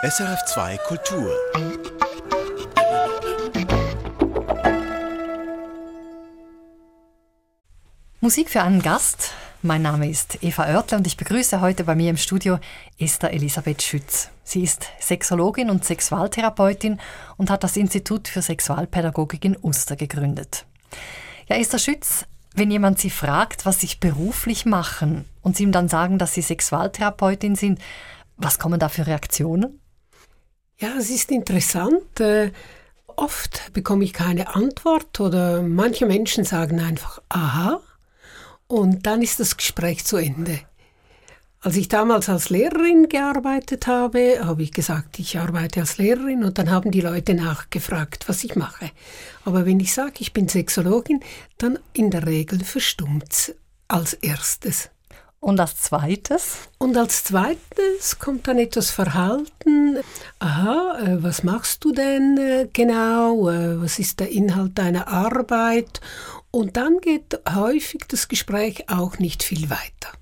SRF2 Kultur. Musik für einen Gast. Mein Name ist Eva Oertle und ich begrüße heute bei mir im Studio Esther Elisabeth Schütz. Sie ist Sexologin und Sexualtherapeutin und hat das Institut für Sexualpädagogik in Uster gegründet. Ja, Esther Schütz, wenn jemand Sie fragt, was Sie beruflich machen und Sie ihm dann sagen, dass Sie Sexualtherapeutin sind, was kommen da für Reaktionen? Ja, es ist interessant. Äh, oft bekomme ich keine Antwort oder manche Menschen sagen einfach Aha und dann ist das Gespräch zu Ende. Als ich damals als Lehrerin gearbeitet habe, habe ich gesagt, ich arbeite als Lehrerin und dann haben die Leute nachgefragt, was ich mache. Aber wenn ich sage, ich bin Sexologin, dann in der Regel verstummt als erstes. Und als zweites? Und als zweites kommt dann etwas Verhalten. Aha, äh, was machst du denn äh, genau? Äh, was ist der Inhalt deiner Arbeit? Und dann geht häufig das Gespräch auch nicht viel weiter.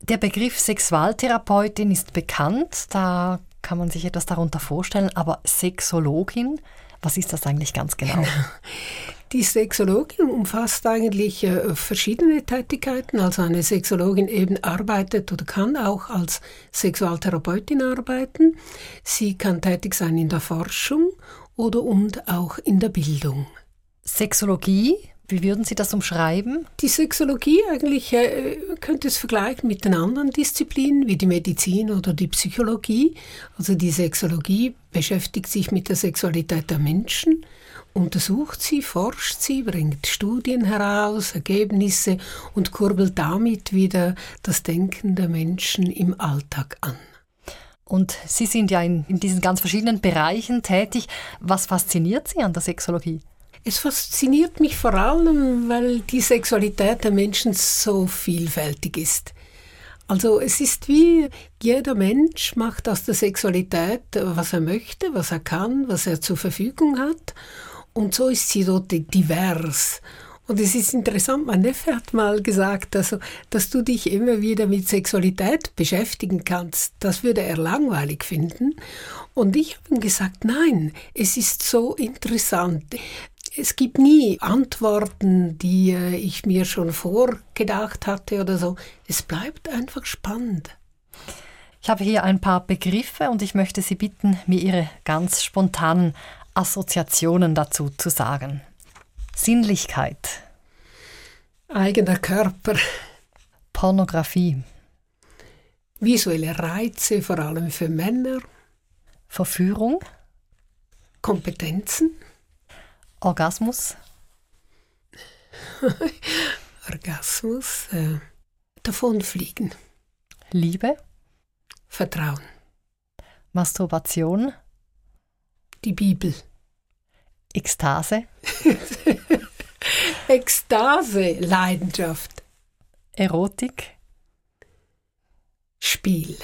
Der Begriff Sexualtherapeutin ist bekannt, da kann man sich etwas darunter vorstellen, aber Sexologin, was ist das eigentlich ganz genau? Die Sexologin umfasst eigentlich äh, verschiedene Tätigkeiten. Also eine Sexologin eben arbeitet oder kann auch als Sexualtherapeutin arbeiten. Sie kann tätig sein in der Forschung oder und auch in der Bildung. Sexologie wie würden Sie das umschreiben? Die Sexologie eigentlich äh, könnte es vergleichen mit den anderen Disziplinen wie die Medizin oder die Psychologie. Also die Sexologie beschäftigt sich mit der Sexualität der Menschen, untersucht sie, forscht sie, bringt Studien heraus, Ergebnisse und kurbelt damit wieder das Denken der Menschen im Alltag an. Und Sie sind ja in, in diesen ganz verschiedenen Bereichen tätig. Was fasziniert Sie an der Sexologie? Es fasziniert mich vor allem, weil die Sexualität der Menschen so vielfältig ist. Also es ist wie jeder Mensch macht aus der Sexualität, was er möchte, was er kann, was er zur Verfügung hat. Und so ist sie dort divers. Und es ist interessant, mein Neffe hat mal gesagt, also, dass du dich immer wieder mit Sexualität beschäftigen kannst. Das würde er langweilig finden. Und ich habe ihm gesagt, nein, es ist so interessant es gibt nie Antworten, die äh, ich mir schon vorgedacht hatte oder so. Es bleibt einfach spannend. Ich habe hier ein paar Begriffe und ich möchte Sie bitten, mir Ihre ganz spontanen Assoziationen dazu zu sagen. Sinnlichkeit. Eigener Körper. Pornografie. Visuelle Reize, vor allem für Männer. Verführung. Kompetenzen. Orgasmus? Orgasmus, äh, davonfliegen. Liebe? Vertrauen. Masturbation? Die Bibel. Ekstase? Ekstase, Leidenschaft. Erotik? Spiel.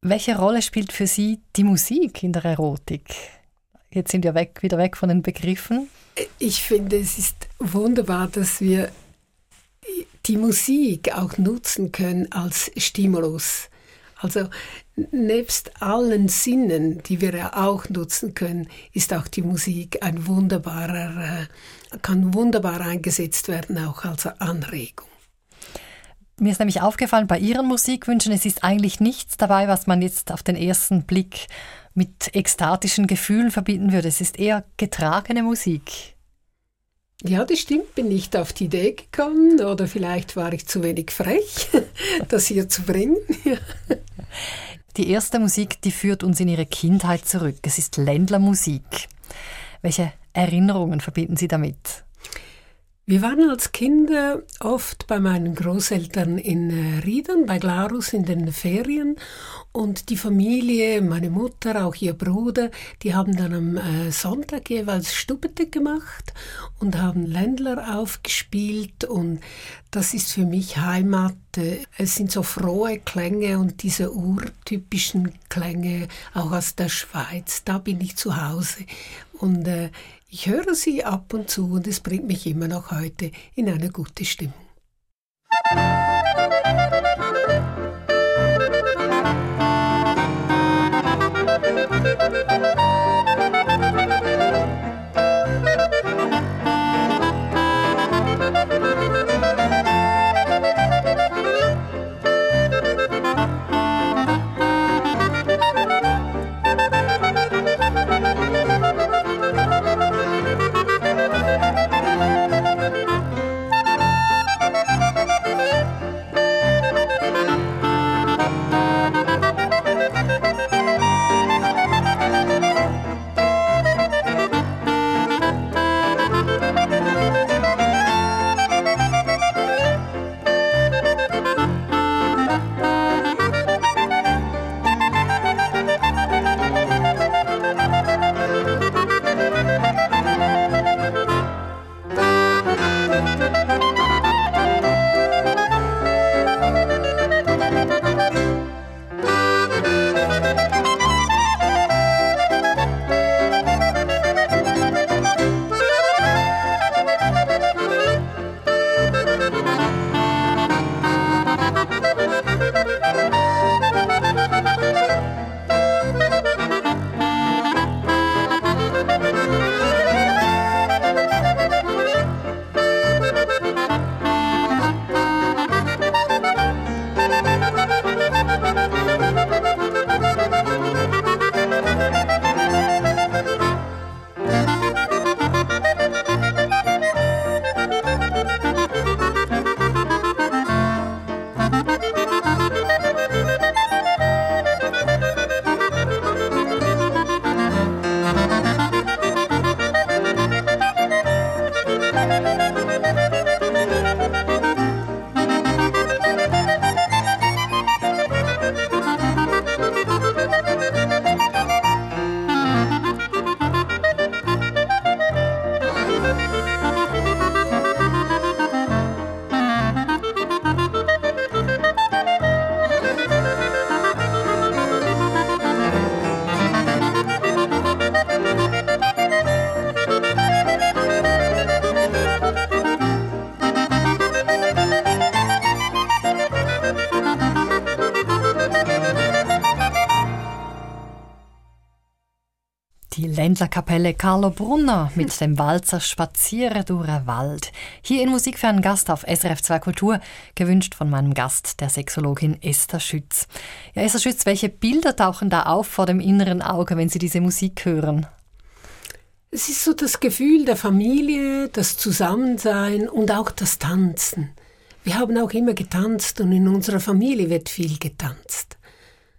Welche Rolle spielt für Sie die Musik in der Erotik? Jetzt sind wir weg, wieder weg von den Begriffen. Ich finde, es ist wunderbar, dass wir die Musik auch nutzen können als Stimulus. Also nebst allen Sinnen, die wir ja auch nutzen können, ist auch die Musik ein wunderbarer, äh, kann wunderbar eingesetzt werden, auch als Anregung. Mir ist nämlich aufgefallen, bei Ihren Musikwünschen, es ist eigentlich nichts dabei, was man jetzt auf den ersten Blick mit ekstatischen Gefühlen verbinden würde. Es ist eher getragene Musik. Ja, das stimmt, bin nicht auf die Idee gekommen oder vielleicht war ich zu wenig frech, das hier zu bringen. die erste Musik, die führt uns in ihre Kindheit zurück. Es ist Ländlermusik. Welche Erinnerungen verbinden Sie damit? Wir waren als Kinder oft bei meinen Großeltern in äh, Riedern, bei Glarus in den Ferien und die Familie, meine Mutter, auch ihr Bruder, die haben dann am äh, Sonntag jeweils Stubete gemacht und haben Ländler aufgespielt und das ist für mich Heimat. Es sind so frohe Klänge und diese urtypischen Klänge auch aus der Schweiz. Da bin ich zu Hause und äh, ich höre sie ab und zu und es bringt mich immer noch heute in eine gute Stimmung. Ländlerkapelle Carlo Brunner mit dem Walzer Spaziere durch den Wald. Hier in Musik für einen Gast auf SRF 2 Kultur, gewünscht von meinem Gast, der Sexologin Esther Schütz. Ja, Esther Schütz, welche Bilder tauchen da auf vor dem inneren Auge, wenn Sie diese Musik hören? Es ist so das Gefühl der Familie, das Zusammensein und auch das Tanzen. Wir haben auch immer getanzt und in unserer Familie wird viel getanzt.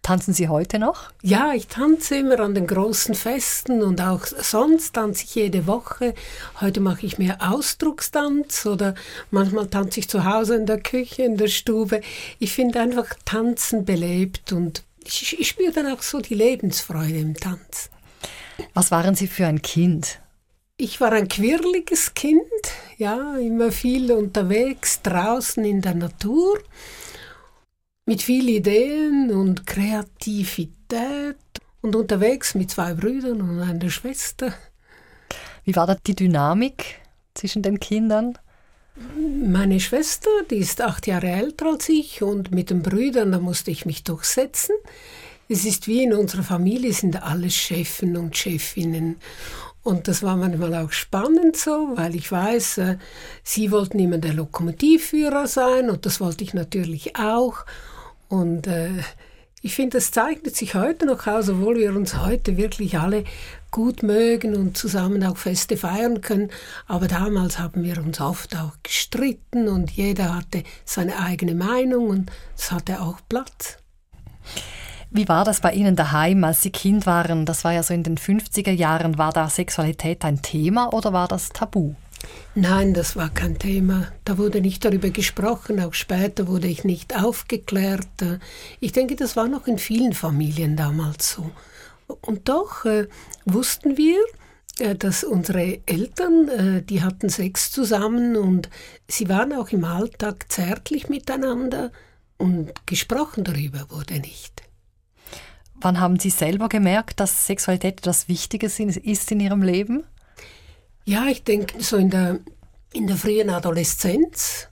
Tanzen Sie heute noch? Ja, ich tanze immer an den großen Festen und auch sonst tanze ich jede Woche. Heute mache ich mehr Ausdruckstanz oder manchmal tanze ich zu Hause in der Küche, in der Stube. Ich finde einfach Tanzen belebt und ich, ich spüre dann auch so die Lebensfreude im Tanz. Was waren Sie für ein Kind? Ich war ein quirliges Kind, ja, immer viel unterwegs draußen in der Natur mit vielen Ideen und Kreativität und unterwegs mit zwei Brüdern und einer Schwester. Wie war da die Dynamik zwischen den Kindern? Meine Schwester, die ist acht Jahre älter als ich und mit den Brüdern, da musste ich mich durchsetzen. Es ist wie in unserer Familie, sind alle Chefen und Chefinnen. Und das war manchmal auch spannend so, weil ich weiß, äh, sie wollten immer der Lokomotivführer sein und das wollte ich natürlich auch. Und äh, ich finde, das zeichnet sich heute noch aus, obwohl wir uns heute wirklich alle gut mögen und zusammen auch Feste feiern können. Aber damals haben wir uns oft auch gestritten und jeder hatte seine eigene Meinung und es hatte auch Platz. Wie war das bei Ihnen daheim, als Sie Kind waren? Das war ja so in den 50er Jahren. War da Sexualität ein Thema oder war das tabu? Nein, das war kein Thema. Da wurde nicht darüber gesprochen. Auch später wurde ich nicht aufgeklärt. Ich denke, das war noch in vielen Familien damals so. Und doch äh, wussten wir, äh, dass unsere Eltern, äh, die hatten Sex zusammen und sie waren auch im Alltag zärtlich miteinander und gesprochen darüber wurde nicht. Wann haben Sie selber gemerkt, dass Sexualität etwas Wichtiges ist in Ihrem Leben? Ja, ich denke, so in der, in der frühen Adoleszenz,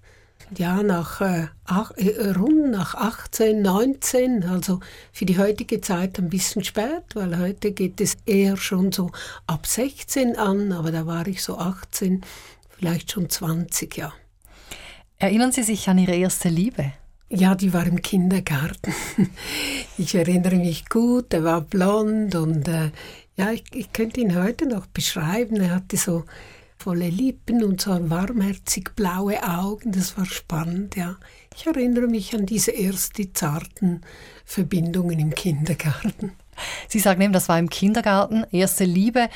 ja, nach, äh, ach, äh, rund nach 18, 19, also für die heutige Zeit ein bisschen spät, weil heute geht es eher schon so ab 16 an, aber da war ich so 18, vielleicht schon 20, ja. Erinnern Sie sich an Ihre erste Liebe? Ja, die war im Kindergarten. Ich erinnere mich gut, er war blond und äh, ja, ich, ich könnte ihn heute noch beschreiben. Er hatte so volle Lippen und so warmherzig blaue Augen. Das war spannend, ja. Ich erinnere mich an diese ersten zarten Verbindungen im Kindergarten. Sie sagen eben, das war im Kindergarten, erste Liebe.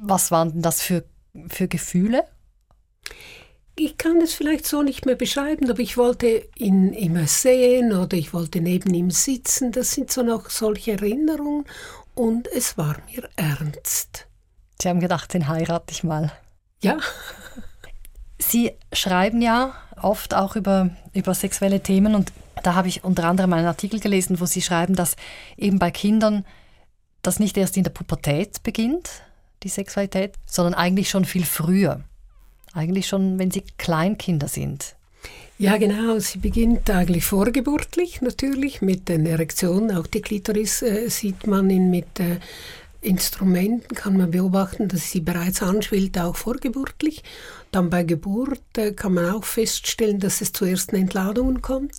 Was waren denn das für, für Gefühle? Ich kann es vielleicht so nicht mehr beschreiben, aber ich wollte ihn immer sehen oder ich wollte neben ihm sitzen. Das sind so noch solche Erinnerungen und es war mir ernst. Sie haben gedacht, den heirate ich mal. Ja. Sie schreiben ja oft auch über, über sexuelle Themen und da habe ich unter anderem einen Artikel gelesen, wo Sie schreiben, dass eben bei Kindern das nicht erst in der Pubertät beginnt, die Sexualität, sondern eigentlich schon viel früher. Eigentlich schon, wenn sie Kleinkinder sind. Ja, genau. Sie beginnt eigentlich vorgeburtlich natürlich mit den Erektionen. Auch die Klitoris äh, sieht man in, mit äh, Instrumenten kann man beobachten, dass sie bereits anschwillt, auch vorgeburtlich. Dann bei Geburt äh, kann man auch feststellen, dass es zu ersten Entladungen kommt.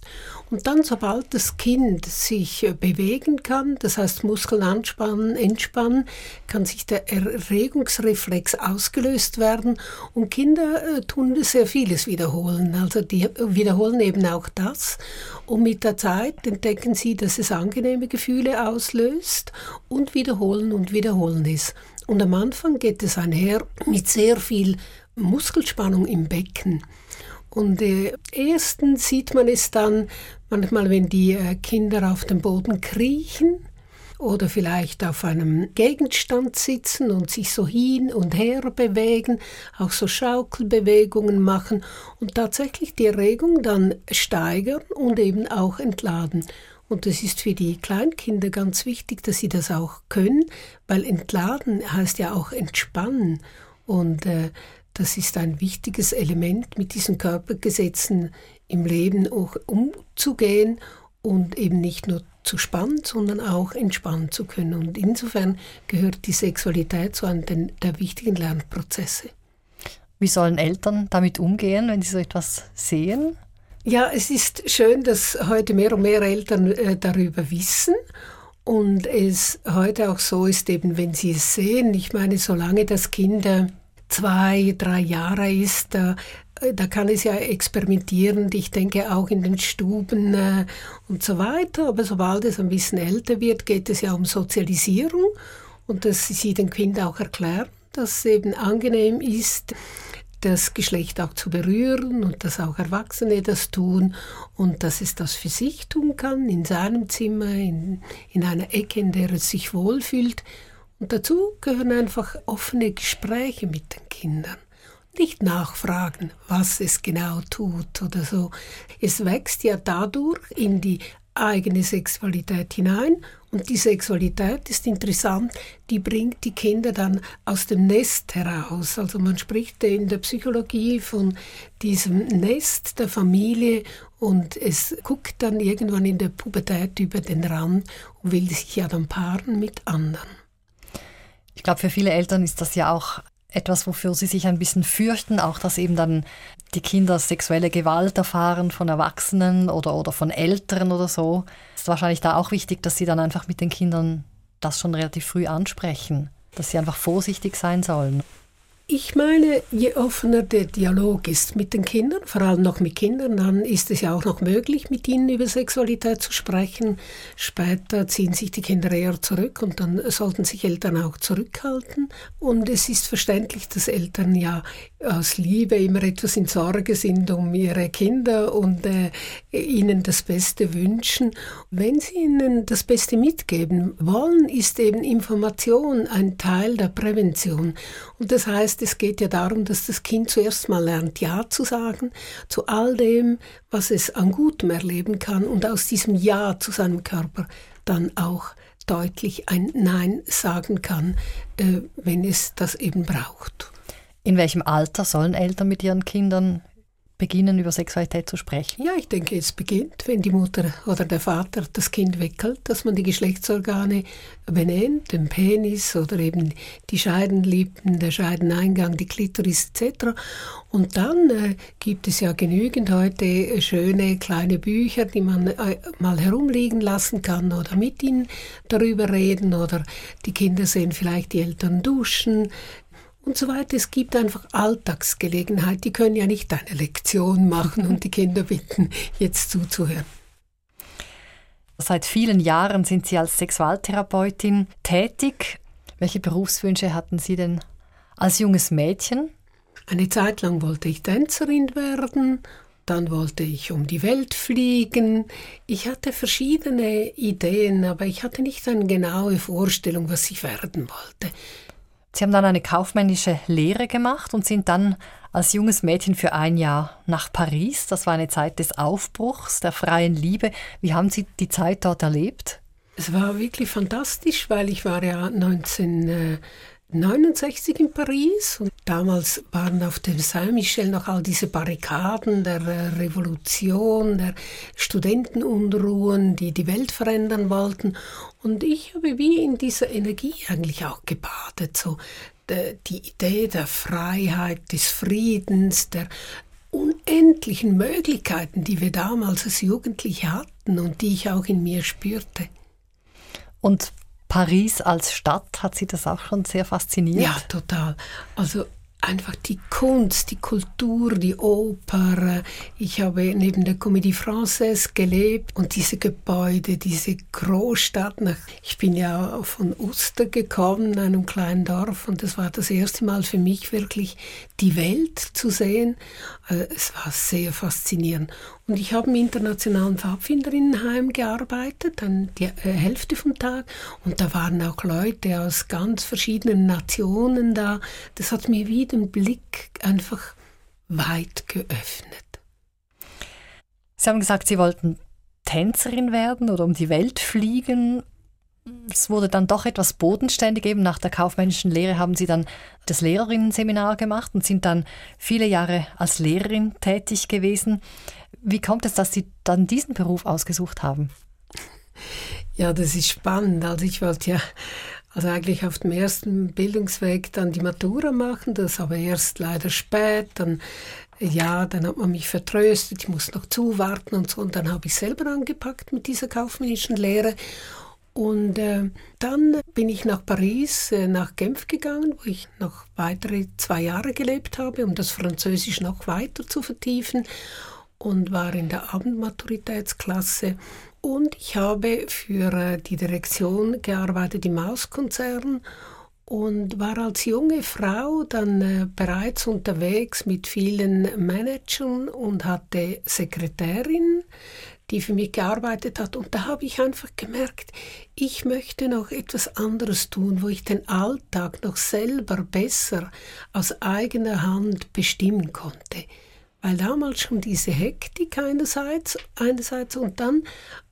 Und dann, sobald das Kind sich äh, bewegen kann, das heißt Muskeln anspannen, entspannen, kann sich der Erregungsreflex ausgelöst werden. Und Kinder äh, tun sehr vieles wiederholen. Also die wiederholen eben auch das. Und mit der Zeit entdecken sie, dass es angenehme Gefühle auslöst und wiederholen und wiederholen es. Und am Anfang geht es einher mit sehr viel Muskelspannung im Becken. Und äh, erstens sieht man es dann manchmal, wenn die äh, Kinder auf dem Boden kriechen oder vielleicht auf einem Gegenstand sitzen und sich so hin und her bewegen, auch so Schaukelbewegungen machen und tatsächlich die Erregung dann steigern und eben auch entladen. Und das ist für die Kleinkinder ganz wichtig, dass sie das auch können, weil entladen heißt ja auch entspannen. Und äh, das ist ein wichtiges Element, mit diesen Körpergesetzen im Leben auch umzugehen und eben nicht nur zu spannen, sondern auch entspannen zu können. Und insofern gehört die Sexualität zu einem der wichtigen Lernprozesse. Wie sollen Eltern damit umgehen, wenn sie so etwas sehen? Ja, es ist schön, dass heute mehr und mehr Eltern äh, darüber wissen und es heute auch so ist, eben wenn sie es sehen. Ich meine, solange das Kinder zwei, drei Jahre ist, da, da kann es ja experimentieren. Ich denke auch in den Stuben äh, und so weiter. Aber sobald es ein bisschen älter wird, geht es ja um Sozialisierung und dass sie den Kindern auch erklären, dass es eben angenehm ist, das Geschlecht auch zu berühren und dass auch Erwachsene das tun und dass es das für sich tun kann, in seinem Zimmer, in, in einer Ecke, in der es sich wohlfühlt und dazu gehören einfach offene Gespräche mit den Kindern. Nicht nachfragen, was es genau tut oder so. Es wächst ja dadurch in die eigene Sexualität hinein und die Sexualität ist interessant, die bringt die Kinder dann aus dem Nest heraus. Also man spricht in der Psychologie von diesem Nest der Familie und es guckt dann irgendwann in der Pubertät über den Rand und will sich ja dann paaren mit anderen. Ich glaube, für viele Eltern ist das ja auch etwas, wofür sie sich ein bisschen fürchten, auch dass eben dann die Kinder sexuelle Gewalt erfahren von Erwachsenen oder, oder von Eltern oder so. Ist wahrscheinlich da auch wichtig, dass sie dann einfach mit den Kindern das schon relativ früh ansprechen, dass sie einfach vorsichtig sein sollen. Ich meine, je offener der Dialog ist mit den Kindern, vor allem noch mit Kindern, dann ist es ja auch noch möglich, mit ihnen über Sexualität zu sprechen. Später ziehen sich die Kinder eher zurück und dann sollten sich Eltern auch zurückhalten. Und es ist verständlich, dass Eltern ja aus Liebe immer etwas in Sorge sind um ihre Kinder und äh, ihnen das Beste wünschen. Wenn sie ihnen das Beste mitgeben wollen, ist eben Information ein Teil der Prävention. Und das heißt, heißt, es geht ja darum, dass das Kind zuerst mal lernt, Ja zu sagen zu all dem, was es an Gutem erleben kann und aus diesem Ja zu seinem Körper dann auch deutlich ein Nein sagen kann, äh, wenn es das eben braucht. In welchem Alter sollen Eltern mit ihren Kindern beginnen, über Sexualität zu sprechen? Ja, ich denke, es beginnt, wenn die Mutter oder der Vater das Kind weckelt, dass man die Geschlechtsorgane benennt, den Penis oder eben die Scheidenlippen, der Scheideneingang, die Klitoris etc. Und dann äh, gibt es ja genügend heute schöne kleine Bücher, die man äh, mal herumliegen lassen kann oder mit ihnen darüber reden oder die Kinder sehen vielleicht die Eltern duschen, und so weiter. Es gibt einfach Alltagsgelegenheit. Die können ja nicht eine Lektion machen und die Kinder bitten, jetzt zuzuhören. Seit vielen Jahren sind Sie als Sexualtherapeutin tätig. Welche Berufswünsche hatten Sie denn als junges Mädchen? Eine Zeit lang wollte ich Tänzerin werden, dann wollte ich um die Welt fliegen. Ich hatte verschiedene Ideen, aber ich hatte nicht eine genaue Vorstellung, was ich werden wollte. Sie haben dann eine kaufmännische Lehre gemacht und sind dann als junges Mädchen für ein Jahr nach Paris. Das war eine Zeit des Aufbruchs, der freien Liebe. Wie haben Sie die Zeit dort erlebt? Es war wirklich fantastisch, weil ich war ja 19 69 in Paris und damals waren auf dem Saint-Michel noch all diese Barrikaden der äh, Revolution, der Studentenunruhen, die die Welt verändern wollten und ich habe wie in dieser Energie eigentlich auch gebadet, so die Idee der Freiheit, des Friedens, der unendlichen Möglichkeiten, die wir damals als Jugendliche hatten und die ich auch in mir spürte. Und Paris als Stadt, hat Sie das auch schon sehr fasziniert? Ja, total. Also einfach die Kunst, die Kultur, die Oper. Ich habe neben der Comédie Française gelebt und diese Gebäude, diese Großstadt. Ich bin ja von Uster gekommen, einem kleinen Dorf, und das war das erste Mal für mich wirklich die Welt zu sehen. Äh, es war sehr faszinierend. Und ich habe im internationalen Pfadfinderinnenheim gearbeitet, dann die äh, Hälfte vom Tag. Und da waren auch Leute aus ganz verschiedenen Nationen da. Das hat mir wie den Blick einfach weit geöffnet. Sie haben gesagt, Sie wollten Tänzerin werden oder um die Welt fliegen es wurde dann doch etwas bodenständig. Eben nach der kaufmännischen Lehre haben Sie dann das Lehrerinnenseminar gemacht und sind dann viele Jahre als Lehrerin tätig gewesen. Wie kommt es, dass Sie dann diesen Beruf ausgesucht haben? Ja, das ist spannend. Also ich wollte ja also eigentlich auf dem ersten Bildungsweg dann die Matura machen, das aber erst leider spät. Dann ja, dann hat man mich vertröstet, ich muss noch zuwarten und so. Und dann habe ich selber angepackt mit dieser kaufmännischen Lehre und äh, dann bin ich nach Paris, äh, nach Genf gegangen, wo ich noch weitere zwei Jahre gelebt habe, um das Französisch noch weiter zu vertiefen und war in der Abendmaturitätsklasse. Und ich habe für äh, die Direktion gearbeitet im Mauskonzern und war als junge Frau dann äh, bereits unterwegs mit vielen Managern und hatte Sekretärin, die für mich gearbeitet hat. Und da habe ich einfach gemerkt, ich möchte noch etwas anderes tun, wo ich den Alltag noch selber besser aus eigener Hand bestimmen konnte. Weil damals schon diese Hektik einerseits, einerseits und dann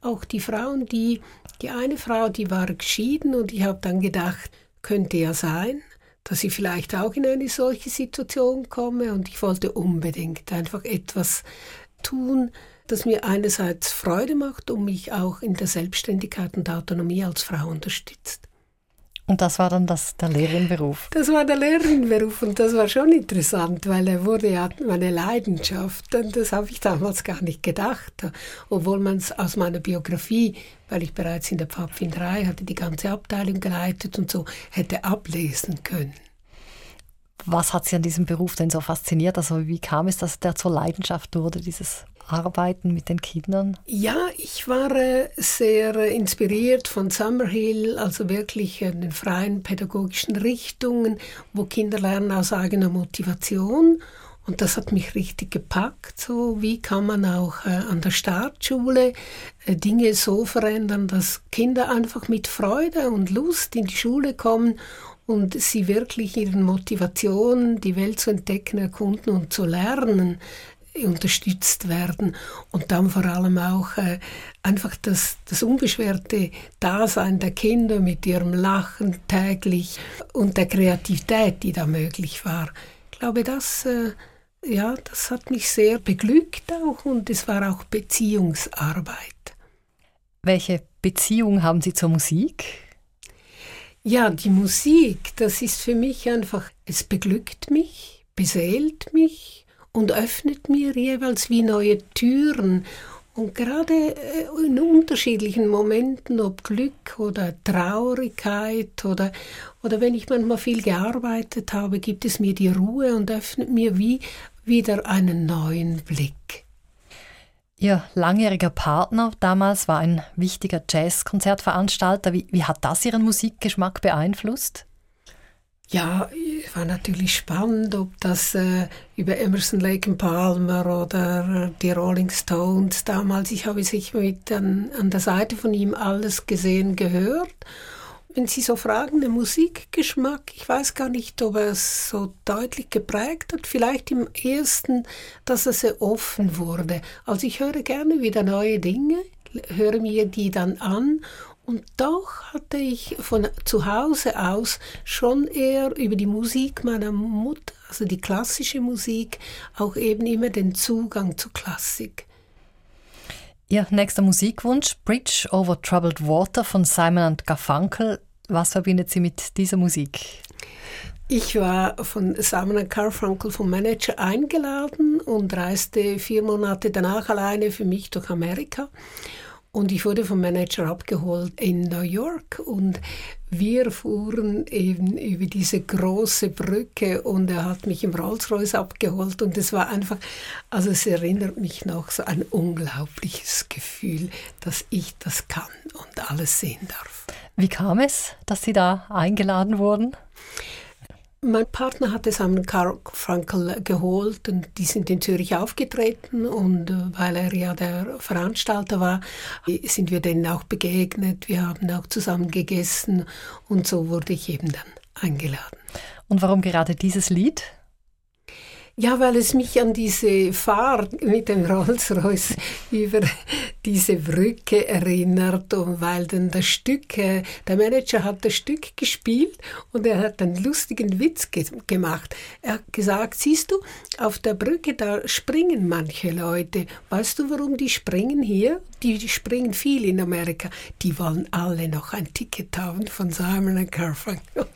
auch die Frauen, die, die eine Frau, die war geschieden und ich habe dann gedacht, könnte ja sein, dass ich vielleicht auch in eine solche Situation komme und ich wollte unbedingt einfach etwas tun, das mir einerseits Freude macht und mich auch in der Selbstständigkeit und Autonomie als Frau unterstützt. Und das war dann das, der Lehrerinnenberuf? Das war der Lehrerinnenberuf und das war schon interessant, weil er wurde ja meine Leidenschaft und das habe ich damals gar nicht gedacht, obwohl man es aus meiner Biografie, weil ich bereits in der Pfadfinderei hatte, die ganze Abteilung geleitet und so, hätte ablesen können. Was hat Sie an diesem Beruf denn so fasziniert? Also wie kam es, dass der zur Leidenschaft wurde, dieses Arbeiten mit den Kindern? Ja, ich war äh, sehr äh, inspiriert von Summerhill, also wirklich den freien pädagogischen Richtungen, wo Kinder lernen aus eigener Motivation. Und das hat mich richtig gepackt. So, wie kann man auch äh, an der Startschule äh, Dinge so verändern, dass Kinder einfach mit Freude und Lust in die Schule kommen und sie wirklich ihren Motivationen, die Welt zu entdecken, erkunden und zu lernen, unterstützt werden und dann vor allem auch äh, einfach das, das unbeschwerte Dasein der Kinder mit ihrem Lachen täglich und der Kreativität, die da möglich war. Ich glaube, das, äh, ja, das hat mich sehr beglückt auch und es war auch Beziehungsarbeit. Welche Beziehung haben Sie zur Musik? Ja, die Musik, das ist für mich einfach, es beglückt mich, beseelt mich und öffnet mir jeweils wie neue Türen. Und gerade äh, in unterschiedlichen Momenten, ob Glück oder Traurigkeit oder, oder wenn ich manchmal viel gearbeitet habe, gibt es mir die Ruhe und öffnet mir wie wieder einen neuen Blick. Ihr langjähriger Partner damals war ein wichtiger Jazzkonzertveranstalter. Wie, wie hat das Ihren Musikgeschmack beeinflusst? Ja, war natürlich spannend, ob das äh, über Emerson, Lake and Palmer oder äh, die Rolling Stones damals. Ich habe sich mit an, an der Seite von ihm alles gesehen, gehört wenn Sie so fragen, der Musikgeschmack, ich weiß gar nicht, ob er es so deutlich geprägt hat. Vielleicht im ersten, dass er sehr offen wurde. Also ich höre gerne wieder neue Dinge, höre mir die dann an und doch hatte ich von zu Hause aus schon eher über die Musik meiner Mutter, also die klassische Musik, auch eben immer den Zugang zu Klassik. Ihr nächster Musikwunsch, Bridge over Troubled Water von Simon Garfunkel. Was verbindet Sie mit dieser Musik? Ich war von Simon Garfunkel vom Manager eingeladen und reiste vier Monate danach alleine für mich durch Amerika. Und ich wurde vom Manager abgeholt in New York und wir fuhren eben über diese große Brücke und er hat mich im Rolls-Royce abgeholt und es war einfach, also es erinnert mich noch so ein unglaubliches Gefühl, dass ich das kann und alles sehen darf. Wie kam es, dass Sie da eingeladen wurden? Mein Partner hat es an Karl Frankel geholt und die sind in Zürich aufgetreten und äh, weil er ja der Veranstalter war, sind wir denen auch begegnet. Wir haben auch zusammen gegessen und so wurde ich eben dann eingeladen. Und warum gerade dieses Lied? Ja, weil es mich an diese Fahrt mit dem Rolls-Royce über diese Brücke erinnert und weil dann das Stück, äh, der Manager hat das Stück gespielt und er hat einen lustigen Witz ge gemacht. Er hat gesagt, siehst du, auf der Brücke, da springen manche Leute. Weißt du, warum die springen hier? Die, springen viel in Amerika. Die wollen alle noch ein Ticket haben von Simon Garfunkel.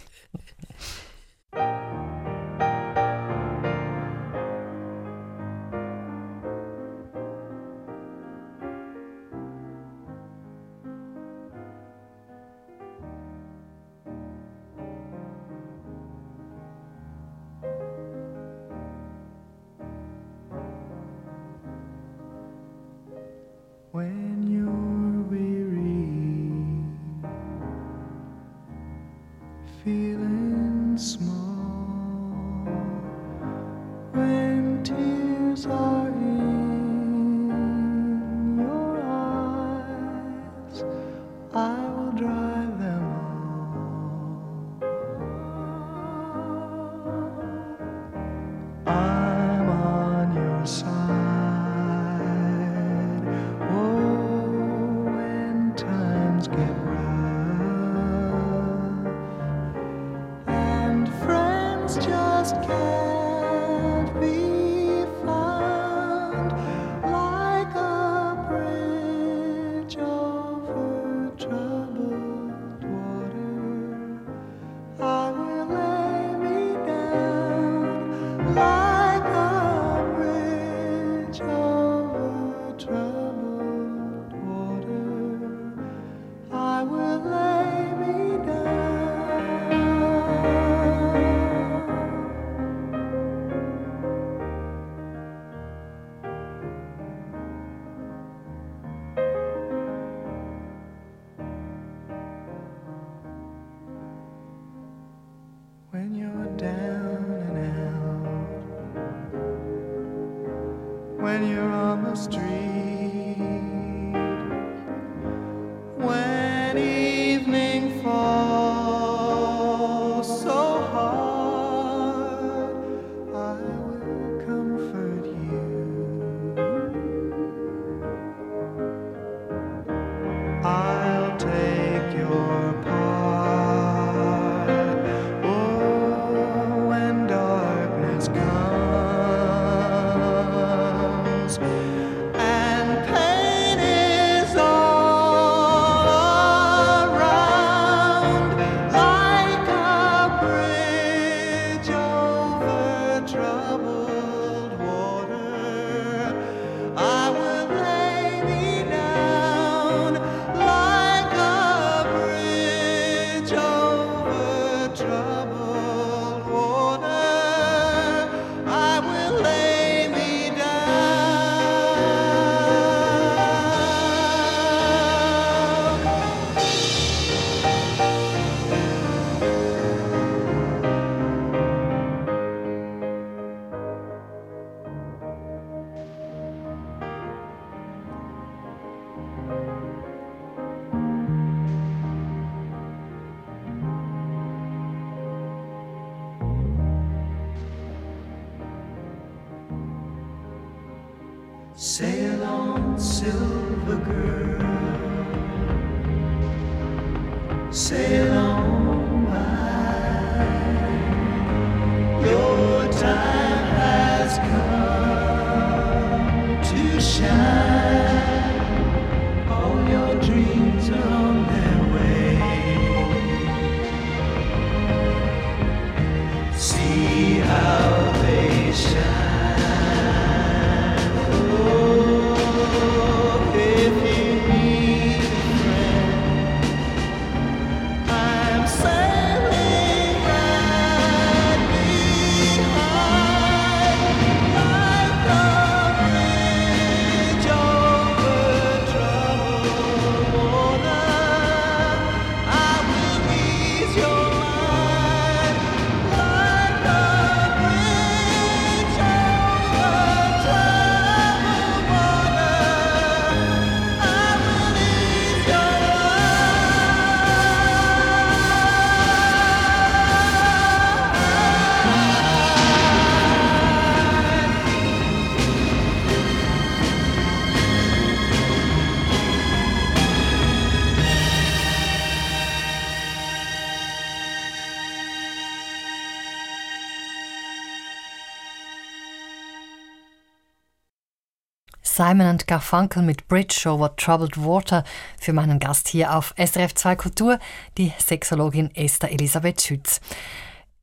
Simon and Garfunkel mit Bridge over Troubled Water für meinen Gast hier auf SRF 2 Kultur, die Sexologin Esther Elisabeth Schütz.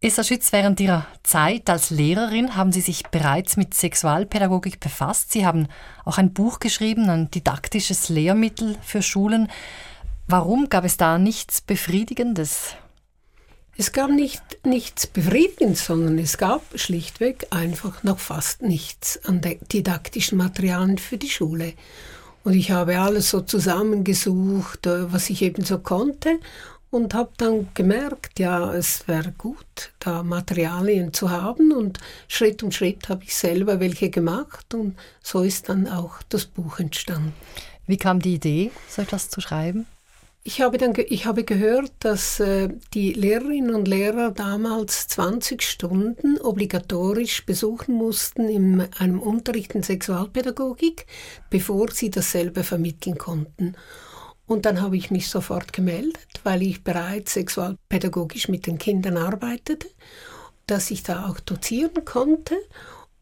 Esther Schütz, während Ihrer Zeit als Lehrerin haben Sie sich bereits mit Sexualpädagogik befasst. Sie haben auch ein Buch geschrieben, ein didaktisches Lehrmittel für Schulen. Warum gab es da nichts Befriedigendes? Es gab nicht nichts Befriedigendes, sondern es gab schlichtweg einfach noch fast nichts an didaktischen Materialien für die Schule. Und ich habe alles so zusammengesucht, äh, was ich eben so konnte und habe dann gemerkt, ja, es wäre gut, da Materialien zu haben und Schritt um Schritt habe ich selber welche gemacht und so ist dann auch das Buch entstanden. Wie kam die Idee, so etwas zu schreiben? Ich habe, dann ich habe gehört, dass äh, die Lehrerinnen und Lehrer damals 20 Stunden obligatorisch besuchen mussten in einem Unterricht in Sexualpädagogik, bevor sie dasselbe vermitteln konnten. Und dann habe ich mich sofort gemeldet, weil ich bereits sexualpädagogisch mit den Kindern arbeitete, dass ich da auch dozieren konnte.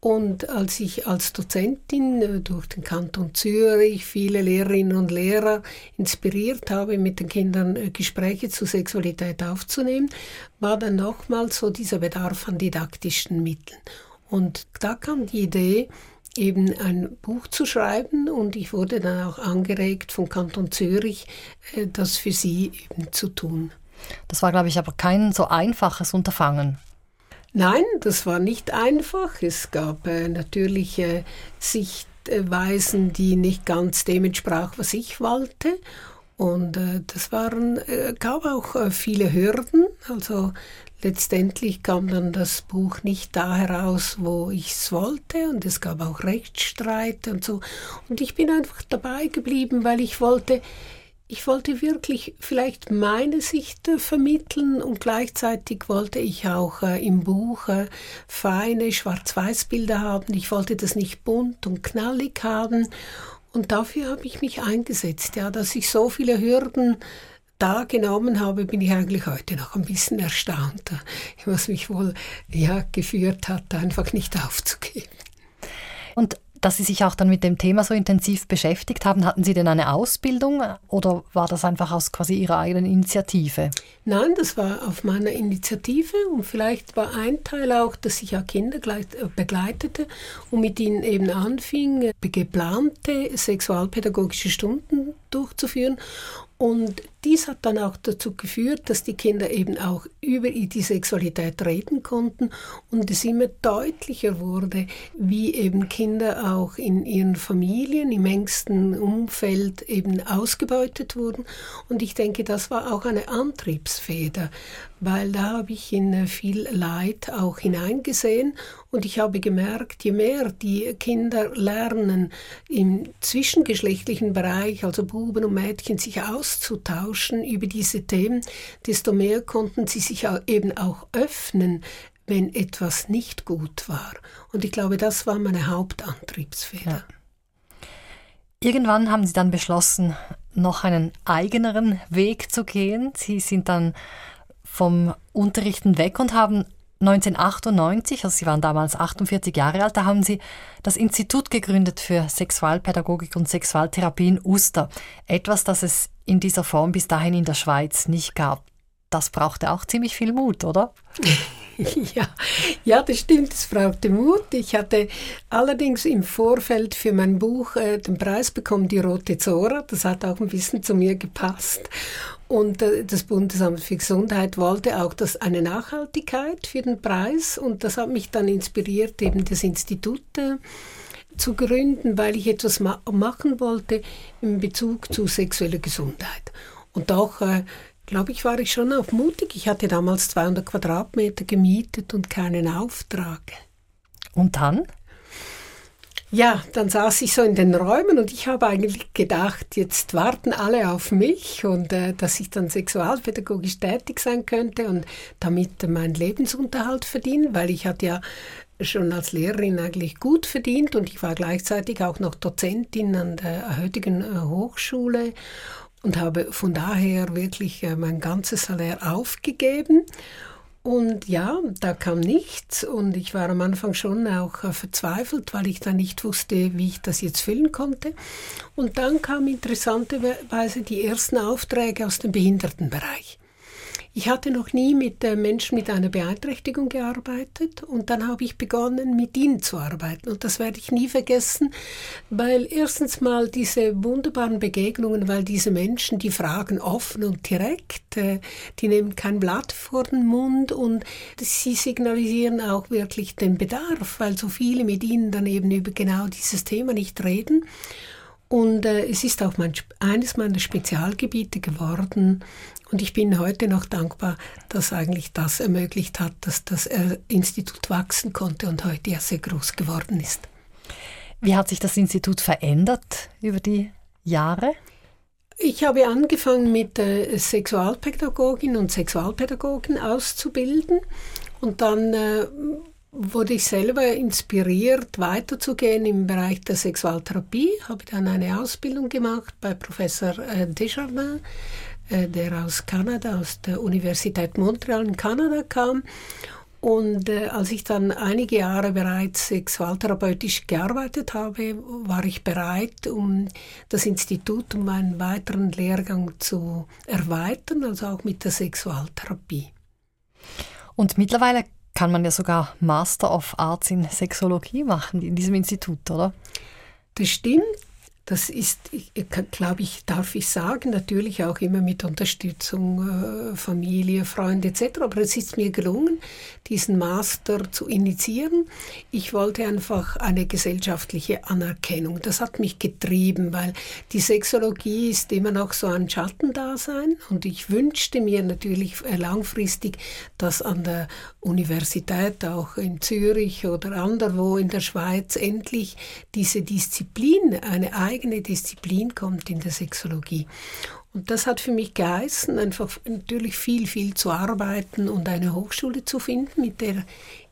Und als ich als Dozentin äh, durch den Kanton Zürich viele Lehrerinnen und Lehrer inspiriert habe, mit den Kindern äh, Gespräche zur Sexualität aufzunehmen, war dann nochmals so dieser Bedarf an didaktischen Mitteln. Und da kam die Idee, eben ein Buch zu schreiben und ich wurde dann auch angeregt vom Kanton Zürich, äh, das für sie eben zu tun. Das war, glaube ich, aber kein so einfaches Unterfangen. Nein, das war nicht einfach. Es gab äh, natürlich Sichtweisen, die nicht ganz dem entsprach, was ich wollte. Und äh, das waren, äh, gab auch äh, viele Hürden. Also letztendlich kam dann das Buch nicht da heraus, wo ich es wollte. Und es gab auch Rechtsstreit und so. Und ich bin einfach dabei geblieben, weil ich wollte, ich wollte wirklich vielleicht meine Sicht äh, vermitteln und gleichzeitig wollte ich auch äh, im Buch äh, feine Schwarz-Weiß-Bilder haben. Ich wollte das nicht bunt und knallig haben. Und dafür habe ich mich eingesetzt, ja, dass ich so viele Hürden da genommen habe, bin ich eigentlich heute noch ein bisschen erstaunt, was mich wohl ja, geführt hat, einfach nicht aufzugeben. Und dass Sie sich auch dann mit dem Thema so intensiv beschäftigt haben, hatten Sie denn eine Ausbildung oder war das einfach aus quasi Ihrer eigenen Initiative? Nein, das war auf meiner Initiative und vielleicht war ein Teil auch, dass ich ja Kinder äh, begleitete und mit ihnen eben anfing, äh, geplante sexualpädagogische Stunden durchzuführen. Und dies hat dann auch dazu geführt, dass die Kinder eben auch über die Sexualität reden konnten und es immer deutlicher wurde, wie eben Kinder auch in ihren Familien, im engsten Umfeld eben ausgebeutet wurden. Und ich denke, das war auch eine Antriebsfeder, weil da habe ich in äh, viel Leid auch hineingesehen und ich habe gemerkt, je mehr die Kinder lernen, im zwischengeschlechtlichen Bereich, also Buben und Mädchen, sich auszutauschen über diese Themen, desto mehr konnten sie sich auch eben auch öffnen, wenn etwas nicht gut war. Und ich glaube, das war meine Hauptantriebsfeder. Ja. Irgendwann haben Sie dann beschlossen, noch einen eigeneren Weg zu gehen. Sie sind dann vom Unterrichten weg und haben 1998, also Sie waren damals 48 Jahre alt, da haben Sie das Institut gegründet für Sexualpädagogik und Sexualtherapie in Uster. Etwas, das es in dieser Form bis dahin in der Schweiz nicht gab. Das brauchte auch ziemlich viel Mut, oder? Ja, ja, das stimmt, es brauchte Mut. Ich hatte allerdings im Vorfeld für mein Buch äh, den Preis bekommen, die Rote Zora. Das hat auch ein bisschen zu mir gepasst. Und das Bundesamt für Gesundheit wollte auch das, eine Nachhaltigkeit für den Preis. Und das hat mich dann inspiriert, eben das Institut äh, zu gründen, weil ich etwas ma machen wollte in Bezug zu sexueller Gesundheit. Und auch äh, glaube ich, war ich schon auch mutig. Ich hatte damals 200 Quadratmeter gemietet und keinen Auftrag. Und dann? Ja, dann saß ich so in den Räumen und ich habe eigentlich gedacht, jetzt warten alle auf mich und äh, dass ich dann sexualpädagogisch tätig sein könnte und damit meinen Lebensunterhalt verdienen, weil ich hatte ja schon als Lehrerin eigentlich gut verdient und ich war gleichzeitig auch noch Dozentin an der heutigen äh, Hochschule und habe von daher wirklich äh, mein ganzes Salär aufgegeben. Und ja, da kam nichts und ich war am Anfang schon auch äh, verzweifelt, weil ich dann nicht wusste, wie ich das jetzt füllen konnte. Und dann kamen interessanterweise die ersten Aufträge aus dem Behindertenbereich. Ich hatte noch nie mit äh, Menschen mit einer Beeinträchtigung gearbeitet und dann habe ich begonnen, mit ihnen zu arbeiten. Und das werde ich nie vergessen, weil erstens mal diese wunderbaren Begegnungen, weil diese Menschen, die fragen offen und direkt, äh, die nehmen kein Blatt vor den Mund und sie signalisieren auch wirklich den Bedarf, weil so viele mit ihnen dann eben über genau dieses Thema nicht reden. Und äh, es ist auch mein, eines meiner Spezialgebiete geworden, und ich bin heute noch dankbar, dass eigentlich das ermöglicht hat, dass das äh, Institut wachsen konnte und heute ja sehr groß geworden ist. Wie hat sich das Institut verändert über die Jahre? Ich habe angefangen mit äh, Sexualpädagogin und Sexualpädagogen auszubilden und dann äh, wurde ich selber inspiriert, weiterzugehen im Bereich der Sexualtherapie, habe dann eine Ausbildung gemacht bei Professor äh, Desjardins äh, der aus Kanada, aus der Universität Montreal in Kanada kam. Und äh, als ich dann einige Jahre bereits sexualtherapeutisch gearbeitet habe, war ich bereit, um das Institut, um einen weiteren Lehrgang zu erweitern, also auch mit der Sexualtherapie. Und mittlerweile kann man ja sogar Master of Arts in Sexologie machen in diesem Institut, oder? Das stimmt. Das ist, glaube ich, darf ich sagen, natürlich auch immer mit Unterstützung äh, Familie, Freunde etc. Aber es ist mir gelungen, diesen Master zu initiieren. Ich wollte einfach eine gesellschaftliche Anerkennung. Das hat mich getrieben, weil die Sexologie ist immer noch so ein Schattendasein und ich wünschte mir natürlich äh, langfristig, dass an der Universität, auch in Zürich oder anderswo in der Schweiz, endlich diese Disziplin, eine eigene Disziplin kommt in der Sexologie. Und das hat für mich geheißen, einfach natürlich viel, viel zu arbeiten und eine Hochschule zu finden, mit der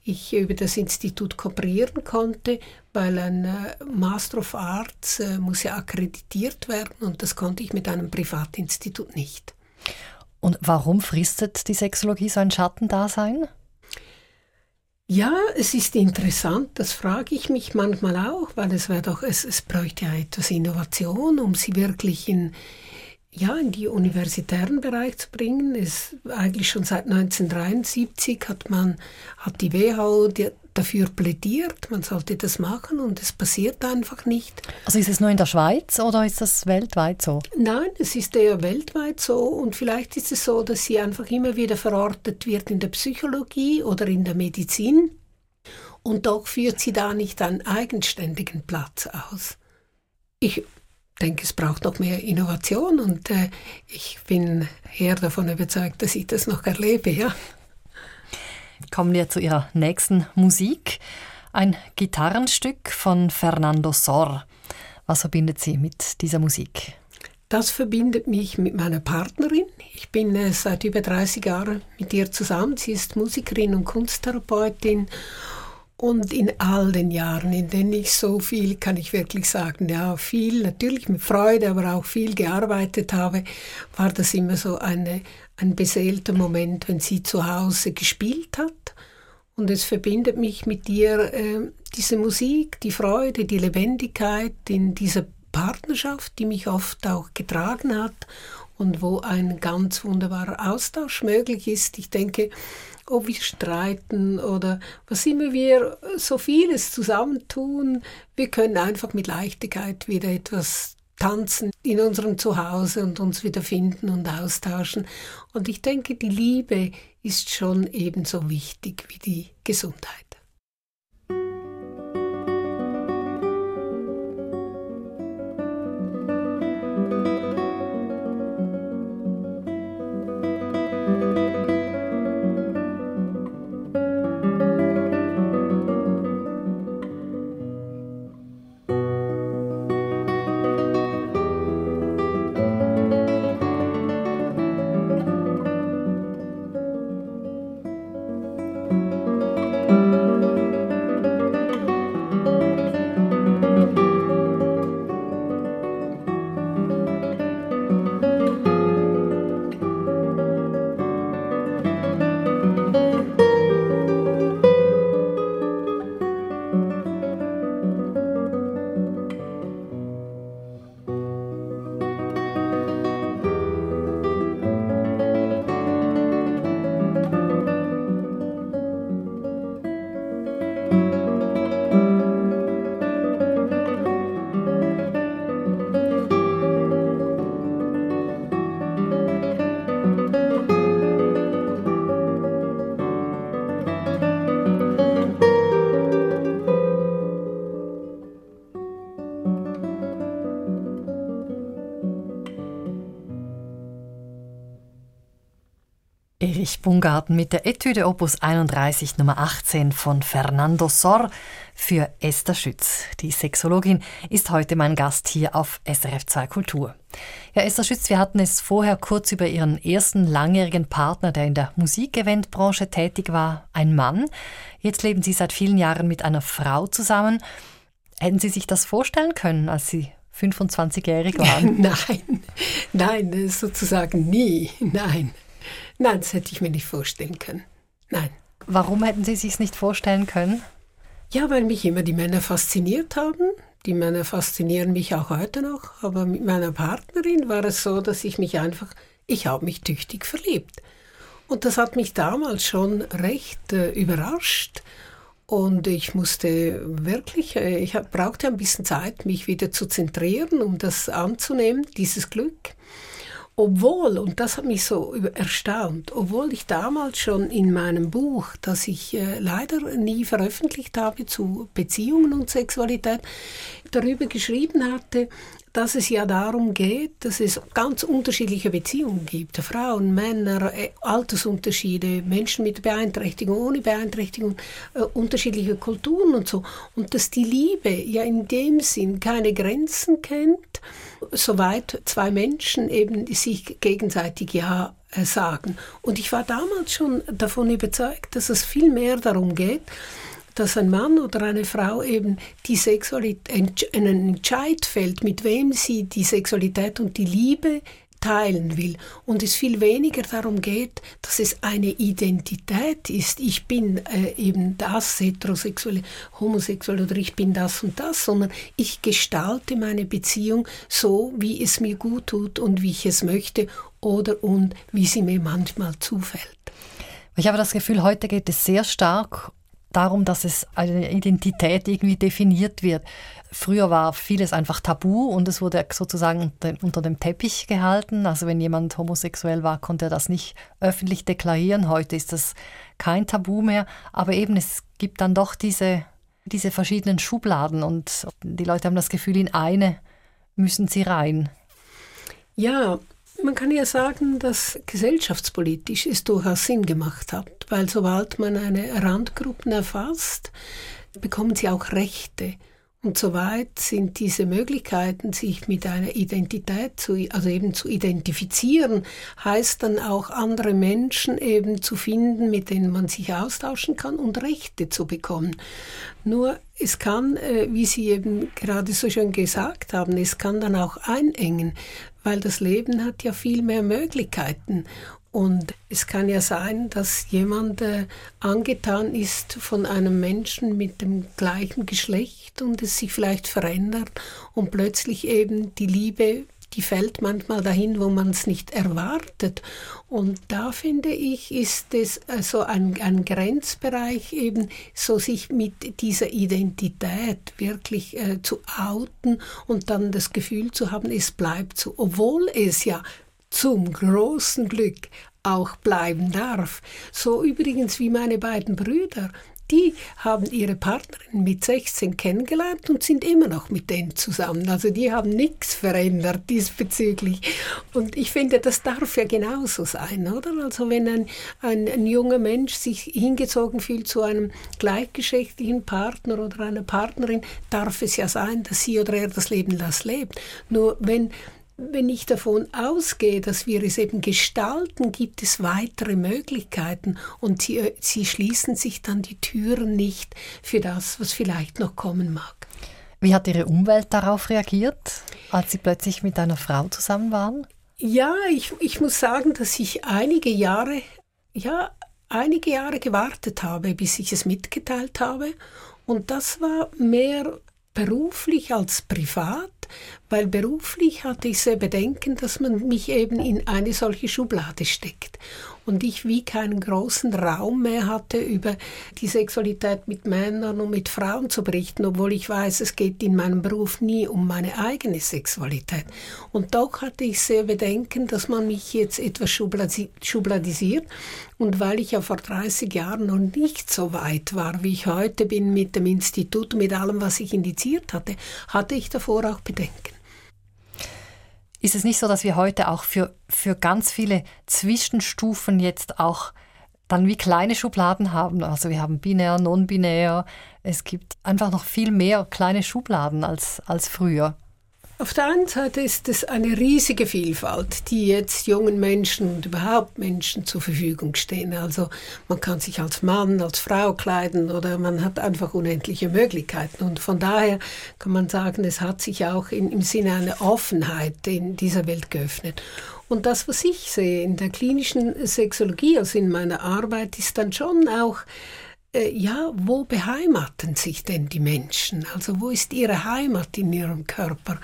ich über das Institut kooperieren konnte, weil ein äh, Master of Arts äh, muss ja akkreditiert werden und das konnte ich mit einem Privatinstitut nicht. Und warum fristet die Sexologie so ein Schattendasein? Ja, es ist interessant, das frage ich mich manchmal auch, weil es, doch, es, es bräuchte ja etwas Innovation, um sie wirklich in, ja, in die universitären Bereich zu bringen. Es, eigentlich schon seit 1973 hat man, hat die WHO die, dafür plädiert, man sollte das machen und es passiert einfach nicht. Also ist es nur in der Schweiz oder ist das weltweit so? Nein, es ist eher weltweit so und vielleicht ist es so, dass sie einfach immer wieder verortet wird in der Psychologie oder in der Medizin und doch führt sie da nicht einen eigenständigen Platz aus. Ich denke, es braucht noch mehr Innovation und äh, ich bin eher davon überzeugt, dass ich das noch erlebe, ja. Kommen wir zu Ihrer nächsten Musik. Ein Gitarrenstück von Fernando Sor. Was verbindet Sie mit dieser Musik? Das verbindet mich mit meiner Partnerin. Ich bin äh, seit über 30 Jahren mit ihr zusammen. Sie ist Musikerin und Kunsttherapeutin Und in all den Jahren, in denen ich so viel, kann ich wirklich sagen, ja, viel, natürlich mit Freude, aber auch viel gearbeitet habe, war das immer so eine, ein beseelter Moment, wenn sie zu Hause gespielt hat. Und es verbindet mich mit ihr äh, diese Musik, die Freude, die Lebendigkeit in dieser Partnerschaft, die mich oft auch getragen hat und wo ein ganz wunderbarer Austausch möglich ist. Ich denke, ob wir streiten oder was immer wir so vieles zusammentun, wir können einfach mit Leichtigkeit wieder etwas tanzen in unserem Zuhause und uns wieder finden und austauschen. Und ich denke, die Liebe ist schon ebenso wichtig wie die Gesundheit. Erich Bungarten mit der Etüde Opus 31 Nummer 18 von Fernando Sor für Esther Schütz. Die Sexologin ist heute mein Gast hier auf SRF 2 Kultur. Ja, Esther Schütz, wir hatten es vorher kurz über Ihren ersten langjährigen Partner, der in der Musikeventbranche tätig war, ein Mann. Jetzt leben Sie seit vielen Jahren mit einer Frau zusammen. Hätten Sie sich das vorstellen können, als Sie 25-jährig waren? nein, nein, sozusagen nie, nein. Nein, das hätte ich mir nicht vorstellen können. Nein. Warum hätten Sie sich nicht vorstellen können? Ja, weil mich immer die Männer fasziniert haben. Die Männer faszinieren mich auch heute noch. Aber mit meiner Partnerin war es so, dass ich mich einfach, ich habe mich tüchtig verliebt. Und das hat mich damals schon recht äh, überrascht. Und ich musste wirklich, äh, ich brauchte ein bisschen Zeit, mich wieder zu zentrieren, um das anzunehmen, dieses Glück. Obwohl, und das hat mich so erstaunt, obwohl ich damals schon in meinem Buch, das ich äh, leider nie veröffentlicht habe zu Beziehungen und Sexualität, darüber geschrieben hatte, dass es ja darum geht, dass es ganz unterschiedliche Beziehungen gibt. Frauen, Männer, äh, Altersunterschiede, Menschen mit Beeinträchtigung, ohne Beeinträchtigung, äh, unterschiedliche Kulturen und so. Und dass die Liebe ja in dem Sinn keine Grenzen kennt soweit zwei Menschen eben sich gegenseitig Ja äh, sagen. Und ich war damals schon davon überzeugt, dass es viel mehr darum geht, dass ein Mann oder eine Frau eben die Sexualität, einen Entscheid fällt, mit wem sie die Sexualität und die Liebe teilen will und es viel weniger darum geht, dass es eine Identität ist, ich bin äh, eben das heterosexuelle, homosexuell oder ich bin das und das, sondern ich gestalte meine Beziehung so, wie es mir gut tut und wie ich es möchte oder und wie sie mir manchmal zufällt. Ich habe das Gefühl, heute geht es sehr stark darum, dass es eine Identität irgendwie definiert wird. Früher war vieles einfach tabu und es wurde sozusagen unter dem Teppich gehalten. Also wenn jemand homosexuell war, konnte er das nicht öffentlich deklarieren. Heute ist das kein Tabu mehr. Aber eben, es gibt dann doch diese, diese verschiedenen Schubladen und die Leute haben das Gefühl, in eine müssen sie rein. Ja, man kann ja sagen, dass gesellschaftspolitisch es durchaus Sinn gemacht hat, weil sobald man eine Randgruppen erfasst, bekommen sie auch Rechte. Und soweit sind diese Möglichkeiten, sich mit einer Identität zu, also eben zu identifizieren, heißt dann auch andere Menschen eben zu finden, mit denen man sich austauschen kann und Rechte zu bekommen. Nur es kann, äh, wie Sie eben gerade so schön gesagt haben, es kann dann auch einengen, weil das Leben hat ja viel mehr Möglichkeiten und es kann ja sein, dass jemand äh, angetan ist von einem Menschen mit dem gleichen Geschlecht und es sich vielleicht verändert und plötzlich eben die Liebe, die fällt manchmal dahin, wo man es nicht erwartet. Und da finde ich, ist es also ein, ein Grenzbereich eben, so sich mit dieser Identität wirklich äh, zu outen und dann das Gefühl zu haben, es bleibt so, obwohl es ja zum großen Glück auch bleiben darf. So übrigens wie meine beiden Brüder. Die haben ihre Partnerin mit 16 kennengelernt und sind immer noch mit denen zusammen. Also die haben nichts verändert diesbezüglich. Und ich finde, das darf ja genauso sein, oder? Also wenn ein, ein, ein junger Mensch sich hingezogen fühlt zu einem gleichgeschlechtlichen Partner oder einer Partnerin, darf es ja sein, dass sie oder er das Leben das lebt. Nur wenn wenn ich davon ausgehe, dass wir es eben gestalten, gibt es weitere Möglichkeiten und sie, äh, sie schließen sich dann die Türen nicht für das, was vielleicht noch kommen mag. Wie hat Ihre Umwelt darauf reagiert, als Sie plötzlich mit einer Frau zusammen waren? Ja, ich, ich muss sagen, dass ich einige Jahre, ja, einige Jahre gewartet habe, bis ich es mitgeteilt habe. Und das war mehr beruflich als privat, weil beruflich hatte ich sehr Bedenken, dass man mich eben in eine solche Schublade steckt und ich wie keinen großen Raum mehr hatte, über die Sexualität mit Männern und mit Frauen zu berichten, obwohl ich weiß, es geht in meinem Beruf nie um meine eigene Sexualität. Und doch hatte ich sehr Bedenken, dass man mich jetzt etwas schubladisiert. Und weil ich ja vor 30 Jahren noch nicht so weit war, wie ich heute bin mit dem Institut, mit allem, was ich indiziert hatte, hatte ich davor auch Bedenken. Ist es nicht so, dass wir heute auch für, für ganz viele Zwischenstufen jetzt auch dann wie kleine Schubladen haben? Also wir haben binär, non-binär. Es gibt einfach noch viel mehr kleine Schubladen als, als früher. Auf der einen Seite ist es eine riesige Vielfalt, die jetzt jungen Menschen und überhaupt Menschen zur Verfügung stehen. Also man kann sich als Mann, als Frau kleiden oder man hat einfach unendliche Möglichkeiten. Und von daher kann man sagen, es hat sich auch in, im Sinne einer Offenheit in dieser Welt geöffnet. Und das, was ich sehe in der klinischen Sexologie, also in meiner Arbeit, ist dann schon auch ja, wo beheimaten sich denn die Menschen? Also wo ist ihre Heimat in ihrem Körper?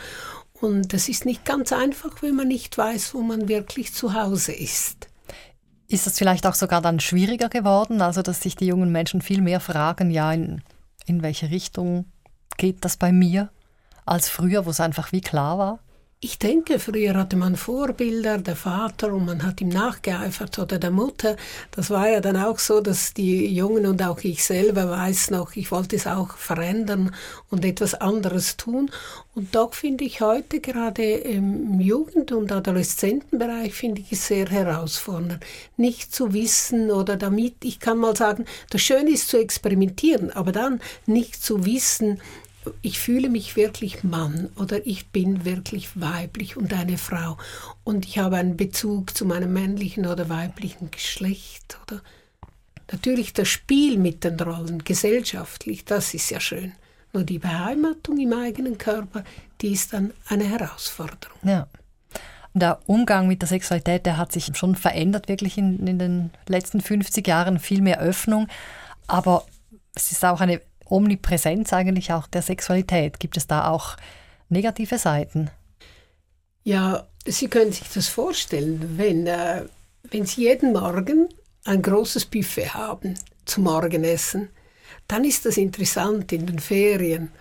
Und das ist nicht ganz einfach, wenn man nicht weiß, wo man wirklich zu Hause ist. Ist es vielleicht auch sogar dann schwieriger geworden, also dass sich die jungen Menschen viel mehr fragen, ja, in, in welche Richtung geht das bei mir, als früher, wo es einfach wie klar war? Ich denke, früher hatte man Vorbilder, der Vater und man hat ihm nachgeeifert oder der Mutter. Das war ja dann auch so, dass die Jungen und auch ich selber weiß noch, ich wollte es auch verändern und etwas anderes tun. Und doch finde ich heute gerade im Jugend- und Adoleszentenbereich finde ich es sehr herausfordernd, nicht zu wissen oder damit, ich kann mal sagen, das Schöne ist zu experimentieren, aber dann nicht zu wissen, ich fühle mich wirklich Mann oder ich bin wirklich weiblich und eine Frau und ich habe einen Bezug zu meinem männlichen oder weiblichen Geschlecht oder natürlich das Spiel mit den Rollen gesellschaftlich, das ist ja schön. Nur die Beheimatung im eigenen Körper, die ist dann eine Herausforderung. Ja. Der Umgang mit der Sexualität, der hat sich schon verändert, wirklich in, in den letzten 50 Jahren, viel mehr Öffnung. Aber es ist auch eine Omnipräsenz eigentlich auch der Sexualität. Gibt es da auch negative Seiten? Ja, Sie können sich das vorstellen, wenn, äh, wenn Sie jeden Morgen ein großes Buffet haben zum Morgenessen, dann ist das interessant in den Ferien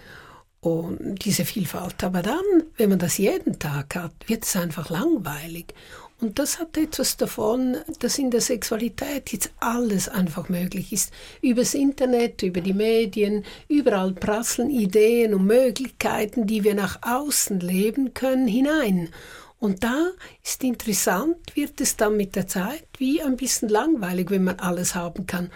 und diese Vielfalt. Aber dann, wenn man das jeden Tag hat, wird es einfach langweilig. Und das hat etwas davon, dass in der Sexualität jetzt alles einfach möglich ist. Übers Internet, über die Medien, überall prasseln Ideen und Möglichkeiten, die wir nach außen leben können, hinein. Und da ist interessant, wird es dann mit der Zeit wie ein bisschen langweilig, wenn man alles haben kann.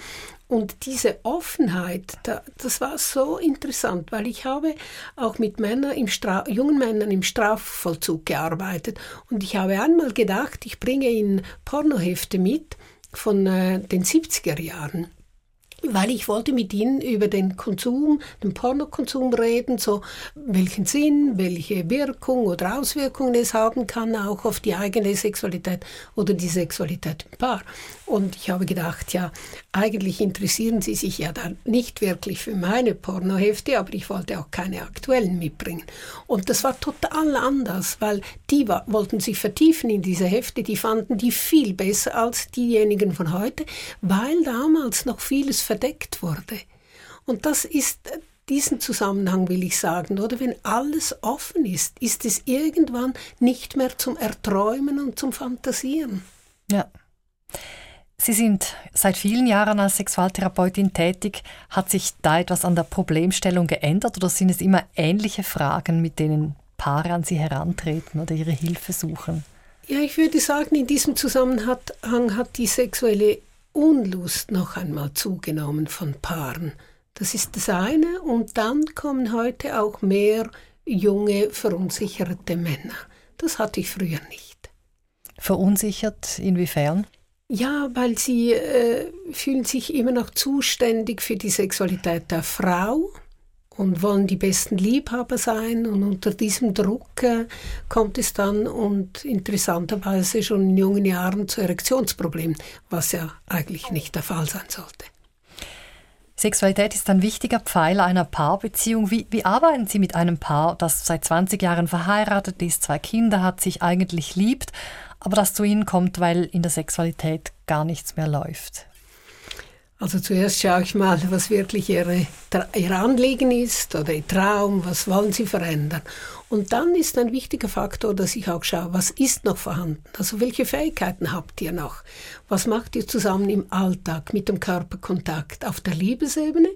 Und diese Offenheit, das war so interessant, weil ich habe auch mit Männern im Stra jungen Männern im Strafvollzug gearbeitet und ich habe einmal gedacht, ich bringe ihnen Pornohefte mit von äh, den 70er Jahren weil ich wollte mit ihnen über den Konsum, den Pornokonsum reden, so welchen Sinn, welche Wirkung oder Auswirkungen es haben kann, auch auf die eigene Sexualität oder die Sexualität im Paar. Und ich habe gedacht, ja, eigentlich interessieren sie sich ja dann nicht wirklich für meine Pornohefte, aber ich wollte auch keine aktuellen mitbringen. Und das war total anders, weil die war, wollten sich vertiefen in diese Hefte, die fanden die viel besser als diejenigen von heute, weil damals noch vieles verdeckt wurde. Und das ist diesen Zusammenhang will ich sagen, oder wenn alles offen ist, ist es irgendwann nicht mehr zum Erträumen und zum Fantasieren. Ja. Sie sind seit vielen Jahren als Sexualtherapeutin tätig. Hat sich da etwas an der Problemstellung geändert oder sind es immer ähnliche Fragen, mit denen Paare an Sie herantreten oder ihre Hilfe suchen? Ja, ich würde sagen, in diesem Zusammenhang hat die sexuelle Unlust noch einmal zugenommen von Paaren. Das ist das eine. Und dann kommen heute auch mehr junge, verunsicherte Männer. Das hatte ich früher nicht. Verunsichert inwiefern? Ja, weil sie äh, fühlen sich immer noch zuständig für die Sexualität der Frau und wollen die besten Liebhaber sein. Und unter diesem Druck äh, kommt es dann und interessanterweise schon in jungen Jahren zu Erektionsproblemen, was ja eigentlich nicht der Fall sein sollte. Sexualität ist ein wichtiger Pfeiler einer Paarbeziehung. Wie, wie arbeiten Sie mit einem Paar, das seit 20 Jahren verheiratet ist, zwei Kinder hat, sich eigentlich liebt, aber das zu ihnen kommt, weil in der Sexualität gar nichts mehr läuft? Also zuerst schaue ich mal, was wirklich ihre, ihr Anliegen ist oder ihr Traum, was wollen sie verändern. Und dann ist ein wichtiger Faktor, dass ich auch schaue, was ist noch vorhanden? Also welche Fähigkeiten habt ihr noch? Was macht ihr zusammen im Alltag mit dem Körperkontakt auf der Liebesebene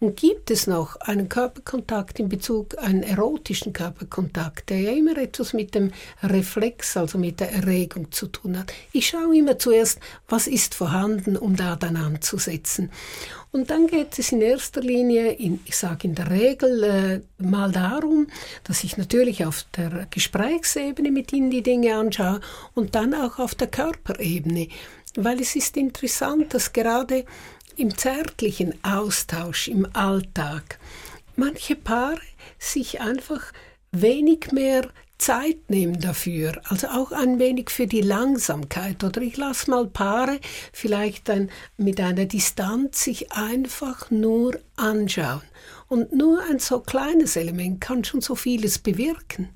und gibt es noch einen Körperkontakt in Bezug, einen erotischen Körperkontakt, der ja immer etwas mit dem Reflex, also mit der Erregung zu tun hat? Ich schaue immer zuerst, was ist vorhanden, um da dann anzusetzen. Und dann geht es in erster Linie, in, ich sage in der Regel, äh, mal darum, dass ich natürlich auf der Gesprächsebene mit Ihnen die Dinge anschaue und dann auch auf der Körperebene. Weil es ist interessant, dass gerade im zärtlichen Austausch im Alltag manche Paare sich einfach wenig mehr Zeit nehmen dafür, also auch ein wenig für die Langsamkeit. Oder ich lasse mal Paare vielleicht ein, mit einer Distanz sich einfach nur anschauen. Und nur ein so kleines Element kann schon so vieles bewirken.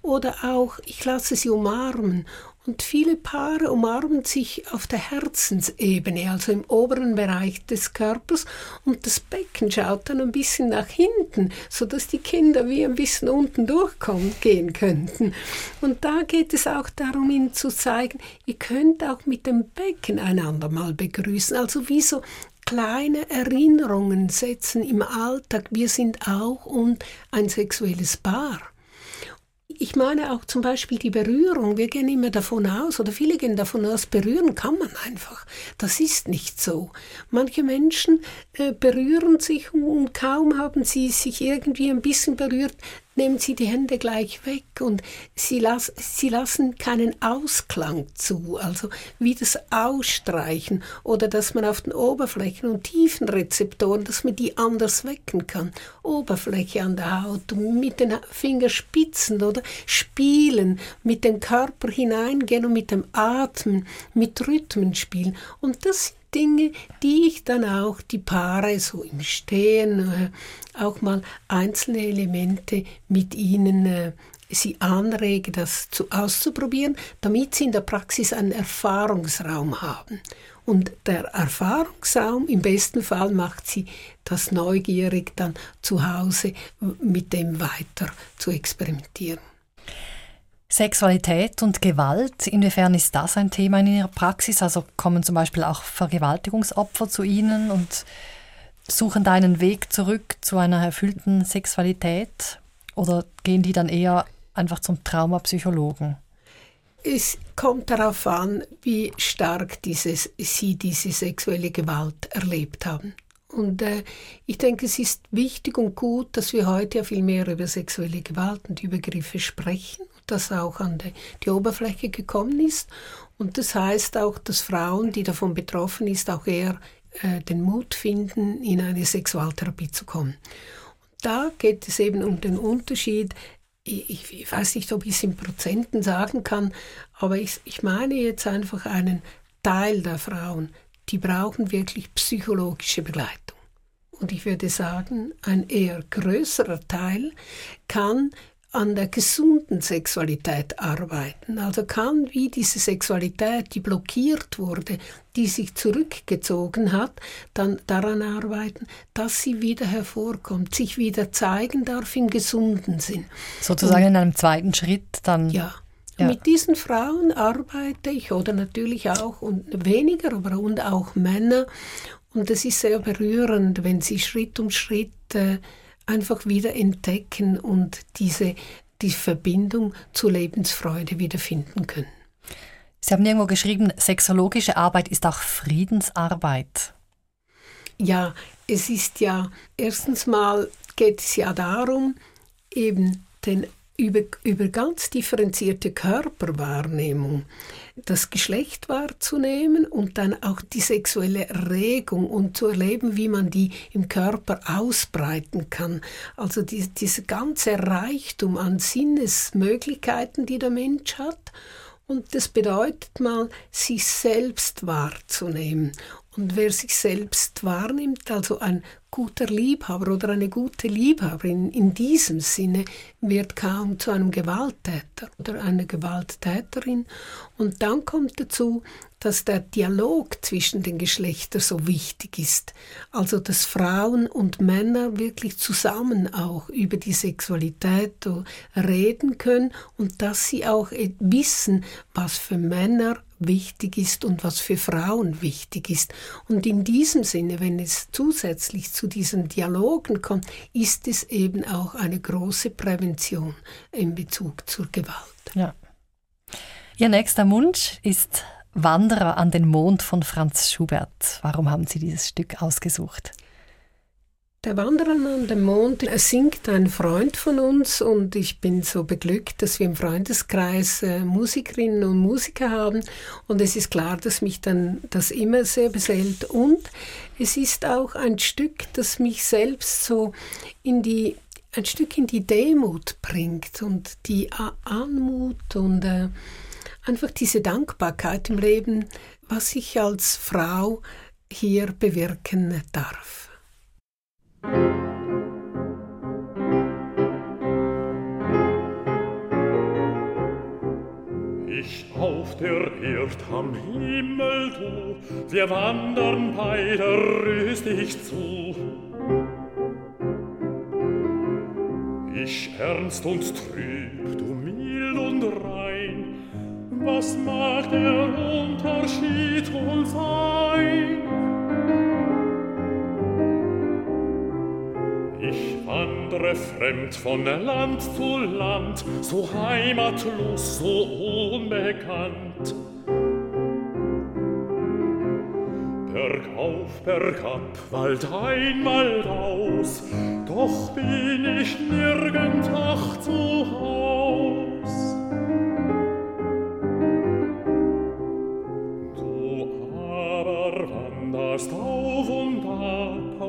Oder auch, ich lasse sie umarmen und viele Paare umarmen sich auf der Herzensebene, also im oberen Bereich des Körpers, und das Becken schaut dann ein bisschen nach hinten, sodass die Kinder wie ein bisschen unten durchkommen gehen könnten. Und da geht es auch darum, ihnen zu zeigen, ihr könnt auch mit dem Becken einander mal begrüßen, also wie so kleine Erinnerungen setzen im Alltag. Wir sind auch und ein sexuelles Paar ich meine auch zum Beispiel die Berührung. Wir gehen immer davon aus, oder viele gehen davon aus, berühren kann man einfach. Das ist nicht so. Manche Menschen äh, berühren sich und kaum haben sie sich irgendwie ein bisschen berührt, nehmen sie die Hände gleich weg und sie, las sie lassen keinen Ausklang zu, also wie das Ausstreichen oder dass man auf den Oberflächen und Tiefenrezeptoren, dass man die anders wecken kann. Oberfläche an der Haut, mit den Fingerspitzen oder spielen, mit dem Körper hineingehen und mit dem Atmen, mit Rhythmen spielen. Und das Dinge, die ich dann auch die Paare so im Stehen, äh, auch mal einzelne Elemente mit ihnen äh, sie anrege, das zu, auszuprobieren, damit sie in der Praxis einen Erfahrungsraum haben. Und der Erfahrungsraum im besten Fall macht sie das neugierig dann zu Hause mit dem weiter zu experimentieren. Sexualität und Gewalt, inwiefern ist das ein Thema in Ihrer Praxis? Also kommen zum Beispiel auch Vergewaltigungsopfer zu Ihnen und suchen da einen Weg zurück zu einer erfüllten Sexualität? Oder gehen die dann eher einfach zum Traumapsychologen? Es kommt darauf an, wie stark dieses, Sie diese sexuelle Gewalt erlebt haben. Und äh, ich denke, es ist wichtig und gut, dass wir heute ja viel mehr über sexuelle Gewalt und Übergriffe sprechen, dass auch an die, die Oberfläche gekommen ist. Und das heißt auch, dass Frauen, die davon betroffen ist, auch eher äh, den Mut finden, in eine Sexualtherapie zu kommen. Und da geht es eben um den Unterschied. Ich, ich weiß nicht, ob ich es in Prozenten sagen kann, aber ich, ich meine jetzt einfach einen Teil der Frauen, die brauchen wirklich psychologische Begleitung. Und ich würde sagen, ein eher größerer Teil kann an der gesunden Sexualität arbeiten. Also kann wie diese Sexualität, die blockiert wurde, die sich zurückgezogen hat, dann daran arbeiten, dass sie wieder hervorkommt, sich wieder zeigen darf im gesunden Sinn. Sozusagen Und, in einem zweiten Schritt dann. Ja. Ja. Mit diesen Frauen arbeite ich oder natürlich auch und weniger, aber und auch Männer. Und es ist sehr berührend, wenn sie Schritt um Schritt äh, einfach wieder entdecken und diese die Verbindung zur Lebensfreude wiederfinden können. Sie haben irgendwo geschrieben, sexologische Arbeit ist auch Friedensarbeit. Ja, es ist ja, erstens mal geht es ja darum, eben den über, über ganz differenzierte Körperwahrnehmung das Geschlecht wahrzunehmen und dann auch die sexuelle Regung und zu erleben, wie man die im Körper ausbreiten kann. Also die, dieser ganze Reichtum an Sinnesmöglichkeiten, die der Mensch hat. Und das bedeutet mal, sich selbst wahrzunehmen. Und wer sich selbst wahrnimmt, also ein guter Liebhaber oder eine gute Liebhaberin in diesem Sinne, wird kaum zu einem Gewalttäter oder einer Gewalttäterin. Und dann kommt dazu, dass der Dialog zwischen den Geschlechtern so wichtig ist. Also dass Frauen und Männer wirklich zusammen auch über die Sexualität reden können und dass sie auch wissen, was für Männer wichtig ist und was für Frauen wichtig ist. Und in diesem Sinne, wenn es zusätzlich zu diesen Dialogen kommt, ist es eben auch eine große Prävention in Bezug zur Gewalt. Ja. Ihr nächster Wunsch ist Wanderer an den Mond von Franz Schubert. Warum haben Sie dieses Stück ausgesucht? Der Wanderer an den Mond singt ein Freund von uns und ich bin so beglückt, dass wir im Freundeskreis äh, Musikerinnen und Musiker haben und es ist klar, dass mich dann das immer sehr beseelt und es ist auch ein Stück, das mich selbst so in die ein Stück in die Demut bringt und die Anmut und äh, einfach diese Dankbarkeit im Leben, was ich als Frau hier bewirken darf. Ich auf der Erd am Himmel, du, wir wandern beide rüstig zu. Ich ernst und trüb, du mild und rein, was mag der Unterschied wohl sein? Ich wandre fremd von Land zu Land, so heimatlos, so unbekannt. Bergauf, bergab, Wald ein, Wald aus, doch bin ich nirgend ach zu Haus. Du aber wanderst auf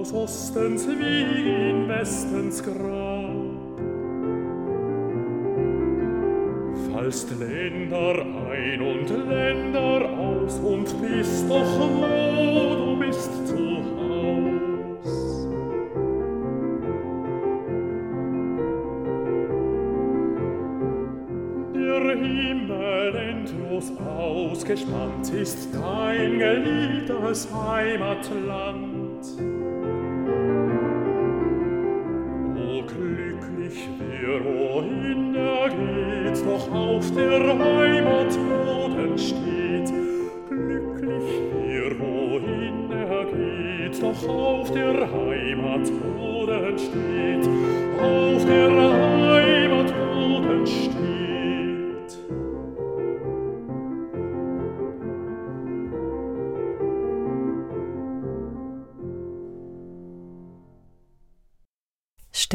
aus Ostens wie in Westens Grab. Fallst Länder ein und Länder aus und bist doch wo du bist zu Haus. Der Himmel endlos ausgespannt ist dein geliebtes Heimatland. Geht, doch auf der Heimat Boden steht. Glücklich wer, wohin er geht, doch auf der Heimat Boden steht. Auf der Heimat Boden steht.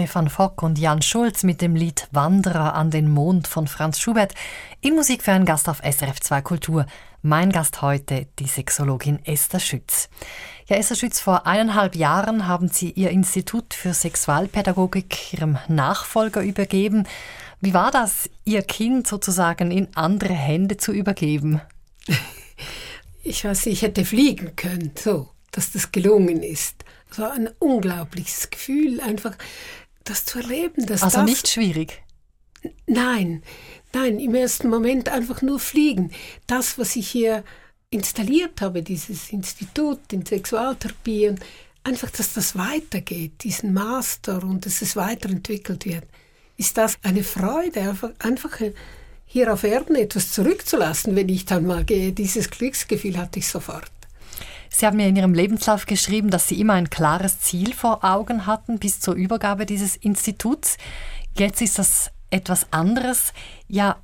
Stefan Fock und Jan Schulz mit dem Lied Wanderer an den Mond von Franz Schubert in Musik für einen Gast auf SRF 2 Kultur. Mein Gast heute, die Sexologin Esther Schütz. Ja, Esther Schütz, vor eineinhalb Jahren haben Sie Ihr Institut für Sexualpädagogik Ihrem Nachfolger übergeben. Wie war das, Ihr Kind sozusagen in andere Hände zu übergeben? Ich weiß, ich hätte fliegen können, so, dass das gelungen ist. Es war ein unglaubliches Gefühl, einfach das zu erleben. Dass also das, nicht schwierig. Nein, nein, im ersten Moment einfach nur fliegen. Das, was ich hier installiert habe, dieses Institut in Sexualtherapie, und einfach, dass das weitergeht, diesen Master und dass es weiterentwickelt wird, ist das eine Freude, einfach, einfach hier auf Erden etwas zurückzulassen, wenn ich dann mal gehe. Dieses Glücksgefühl hatte ich sofort. Sie haben mir in Ihrem Lebenslauf geschrieben, dass Sie immer ein klares Ziel vor Augen hatten bis zur Übergabe dieses Instituts. Jetzt ist das etwas anderes. Ja,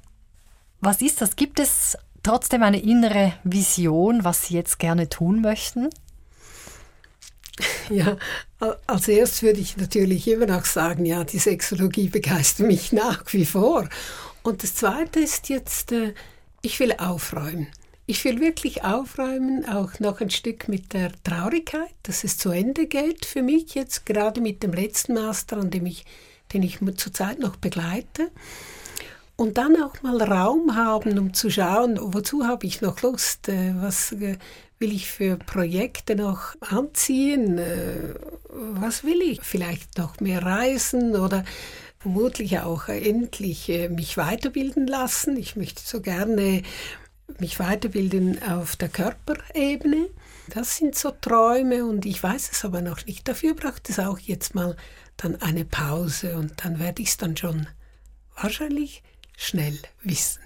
was ist das? Gibt es trotzdem eine innere Vision, was Sie jetzt gerne tun möchten? Ja, als erstes würde ich natürlich immer noch sagen, ja, die Sexologie begeistert mich nach wie vor. Und das Zweite ist jetzt, äh, ich will aufräumen. Ich will wirklich aufräumen, auch noch ein Stück mit der Traurigkeit, dass es zu Ende geht für mich jetzt, gerade mit dem letzten Master, an dem ich, den ich zurzeit noch begleite. Und dann auch mal Raum haben, um zu schauen, wozu habe ich noch Lust, äh, was äh, will ich für Projekte noch anziehen, äh, was will ich, vielleicht noch mehr reisen oder vermutlich auch endlich mich weiterbilden lassen. Ich möchte so gerne mich weiterbilden auf der Körperebene. Das sind so Träume und ich weiß es aber noch nicht. Dafür braucht es auch jetzt mal dann eine Pause und dann werde ich es dann schon wahrscheinlich schnell wissen.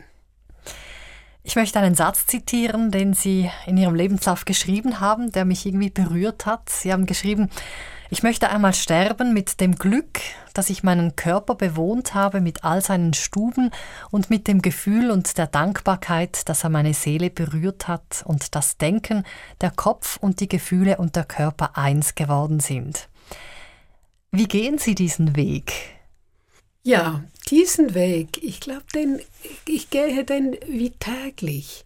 Ich möchte einen Satz zitieren, den Sie in Ihrem Lebenslauf geschrieben haben, der mich irgendwie berührt hat. Sie haben geschrieben, ich möchte einmal sterben mit dem Glück, dass ich meinen Körper bewohnt habe mit all seinen Stuben und mit dem Gefühl und der Dankbarkeit, dass er meine Seele berührt hat und das Denken, der Kopf und die Gefühle und der Körper eins geworden sind. Wie gehen Sie diesen Weg? Ja, diesen Weg, ich glaube, ich gehe den wie täglich.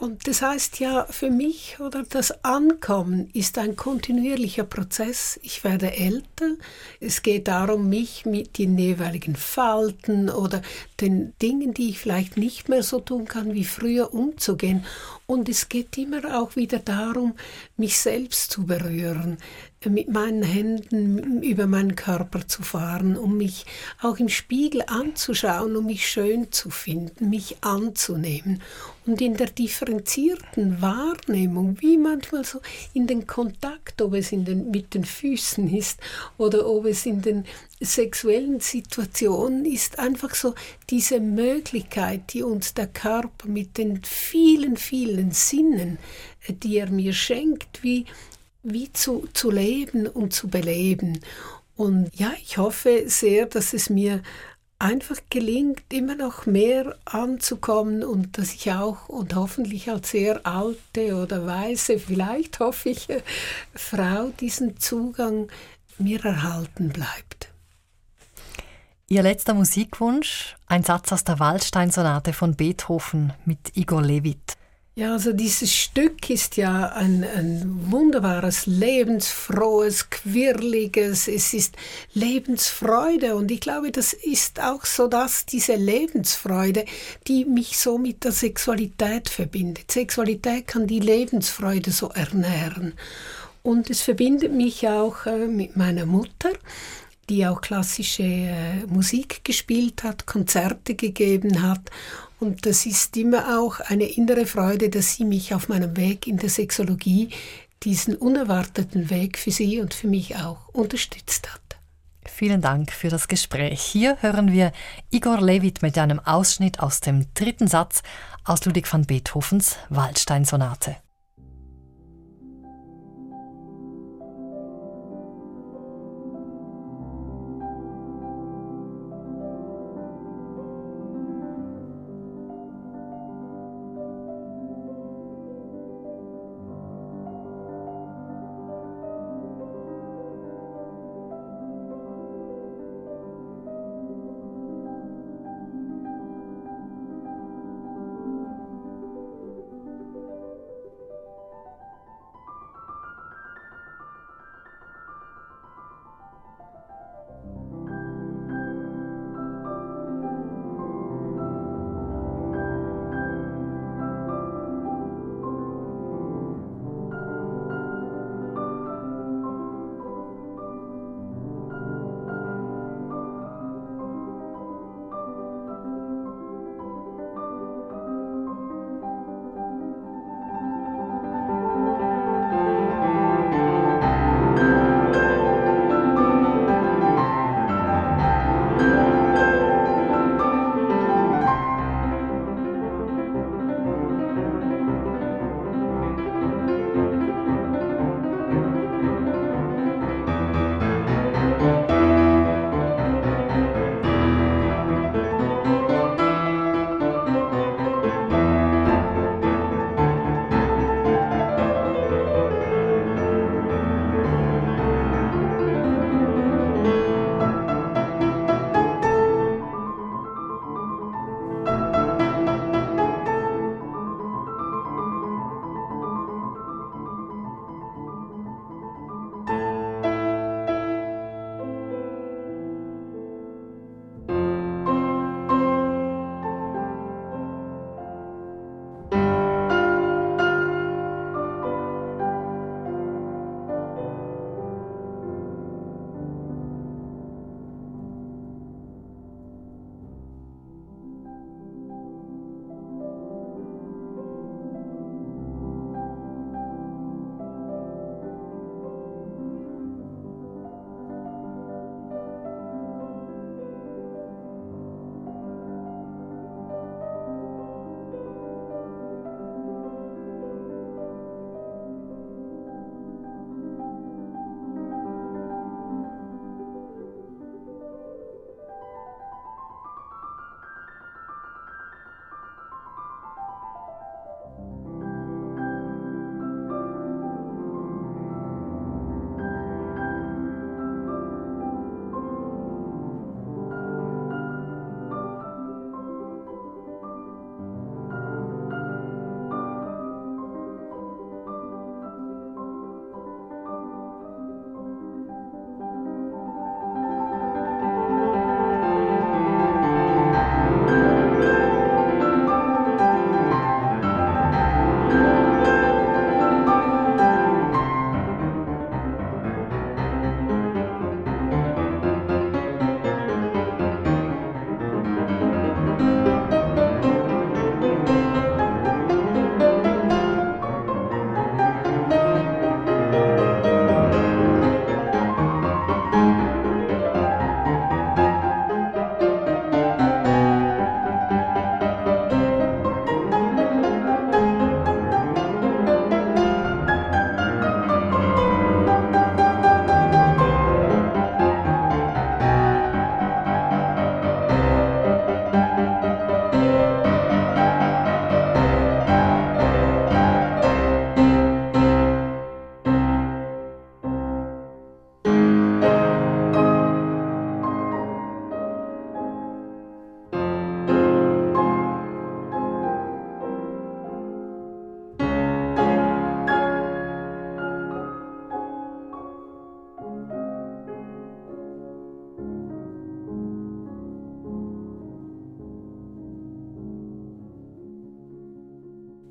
Und das heißt ja für mich, oder das Ankommen ist ein kontinuierlicher Prozess. Ich werde älter. Es geht darum, mich mit den jeweiligen Falten oder den Dingen, die ich vielleicht nicht mehr so tun kann wie früher, umzugehen. Und es geht immer auch wieder darum, mich selbst zu berühren, mit meinen Händen über meinen Körper zu fahren, um mich auch im Spiegel anzuschauen, um mich schön zu finden, mich anzunehmen. Und in der differenzierten Wahrnehmung, wie manchmal so in den Kontakt, ob es in den, mit den Füßen ist oder ob es in den sexuellen Situationen ist, einfach so diese Möglichkeit, die uns der Körper mit den vielen, vielen Sinnen, die er mir schenkt, wie wie zu, zu leben und zu beleben. Und ja, ich hoffe sehr, dass es mir einfach gelingt, immer noch mehr anzukommen und dass ich auch und hoffentlich als sehr alte oder weise, vielleicht hoffe ich, Frau diesen Zugang mir erhalten bleibt. Ihr letzter Musikwunsch, ein Satz aus der Waldstein-Sonate von Beethoven mit Igor Levit. Ja, also dieses Stück ist ja ein, ein wunderbares, lebensfrohes, quirliges, es ist Lebensfreude. Und ich glaube, das ist auch so dass diese Lebensfreude, die mich so mit der Sexualität verbindet. Sexualität kann die Lebensfreude so ernähren. Und es verbindet mich auch äh, mit meiner Mutter die auch klassische äh, Musik gespielt hat, Konzerte gegeben hat und das ist immer auch eine innere Freude, dass sie mich auf meinem Weg in der Sexologie, diesen unerwarteten Weg für sie und für mich auch unterstützt hat. Vielen Dank für das Gespräch. Hier hören wir Igor Levit mit einem Ausschnitt aus dem dritten Satz aus Ludwig van Beethovens Waldstein-Sonate.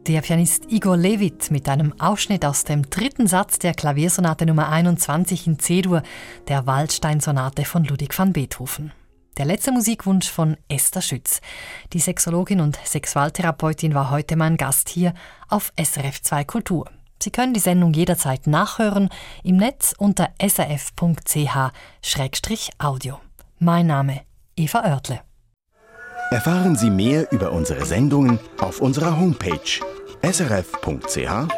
Der Pianist Igor Levit mit einem Ausschnitt aus dem dritten Satz der Klaviersonate Nummer 21 in C-Dur, der Waldstein-Sonate von Ludwig van Beethoven. Der letzte Musikwunsch von Esther Schütz. Die Sexologin und Sexualtherapeutin war heute mein Gast hier auf SRF 2 Kultur. Sie können die Sendung jederzeit nachhören im Netz unter srf.ch-audio. Mein Name Eva Oertle. Erfahren Sie mehr über unsere Sendungen auf unserer Homepage srf.ch-kultur.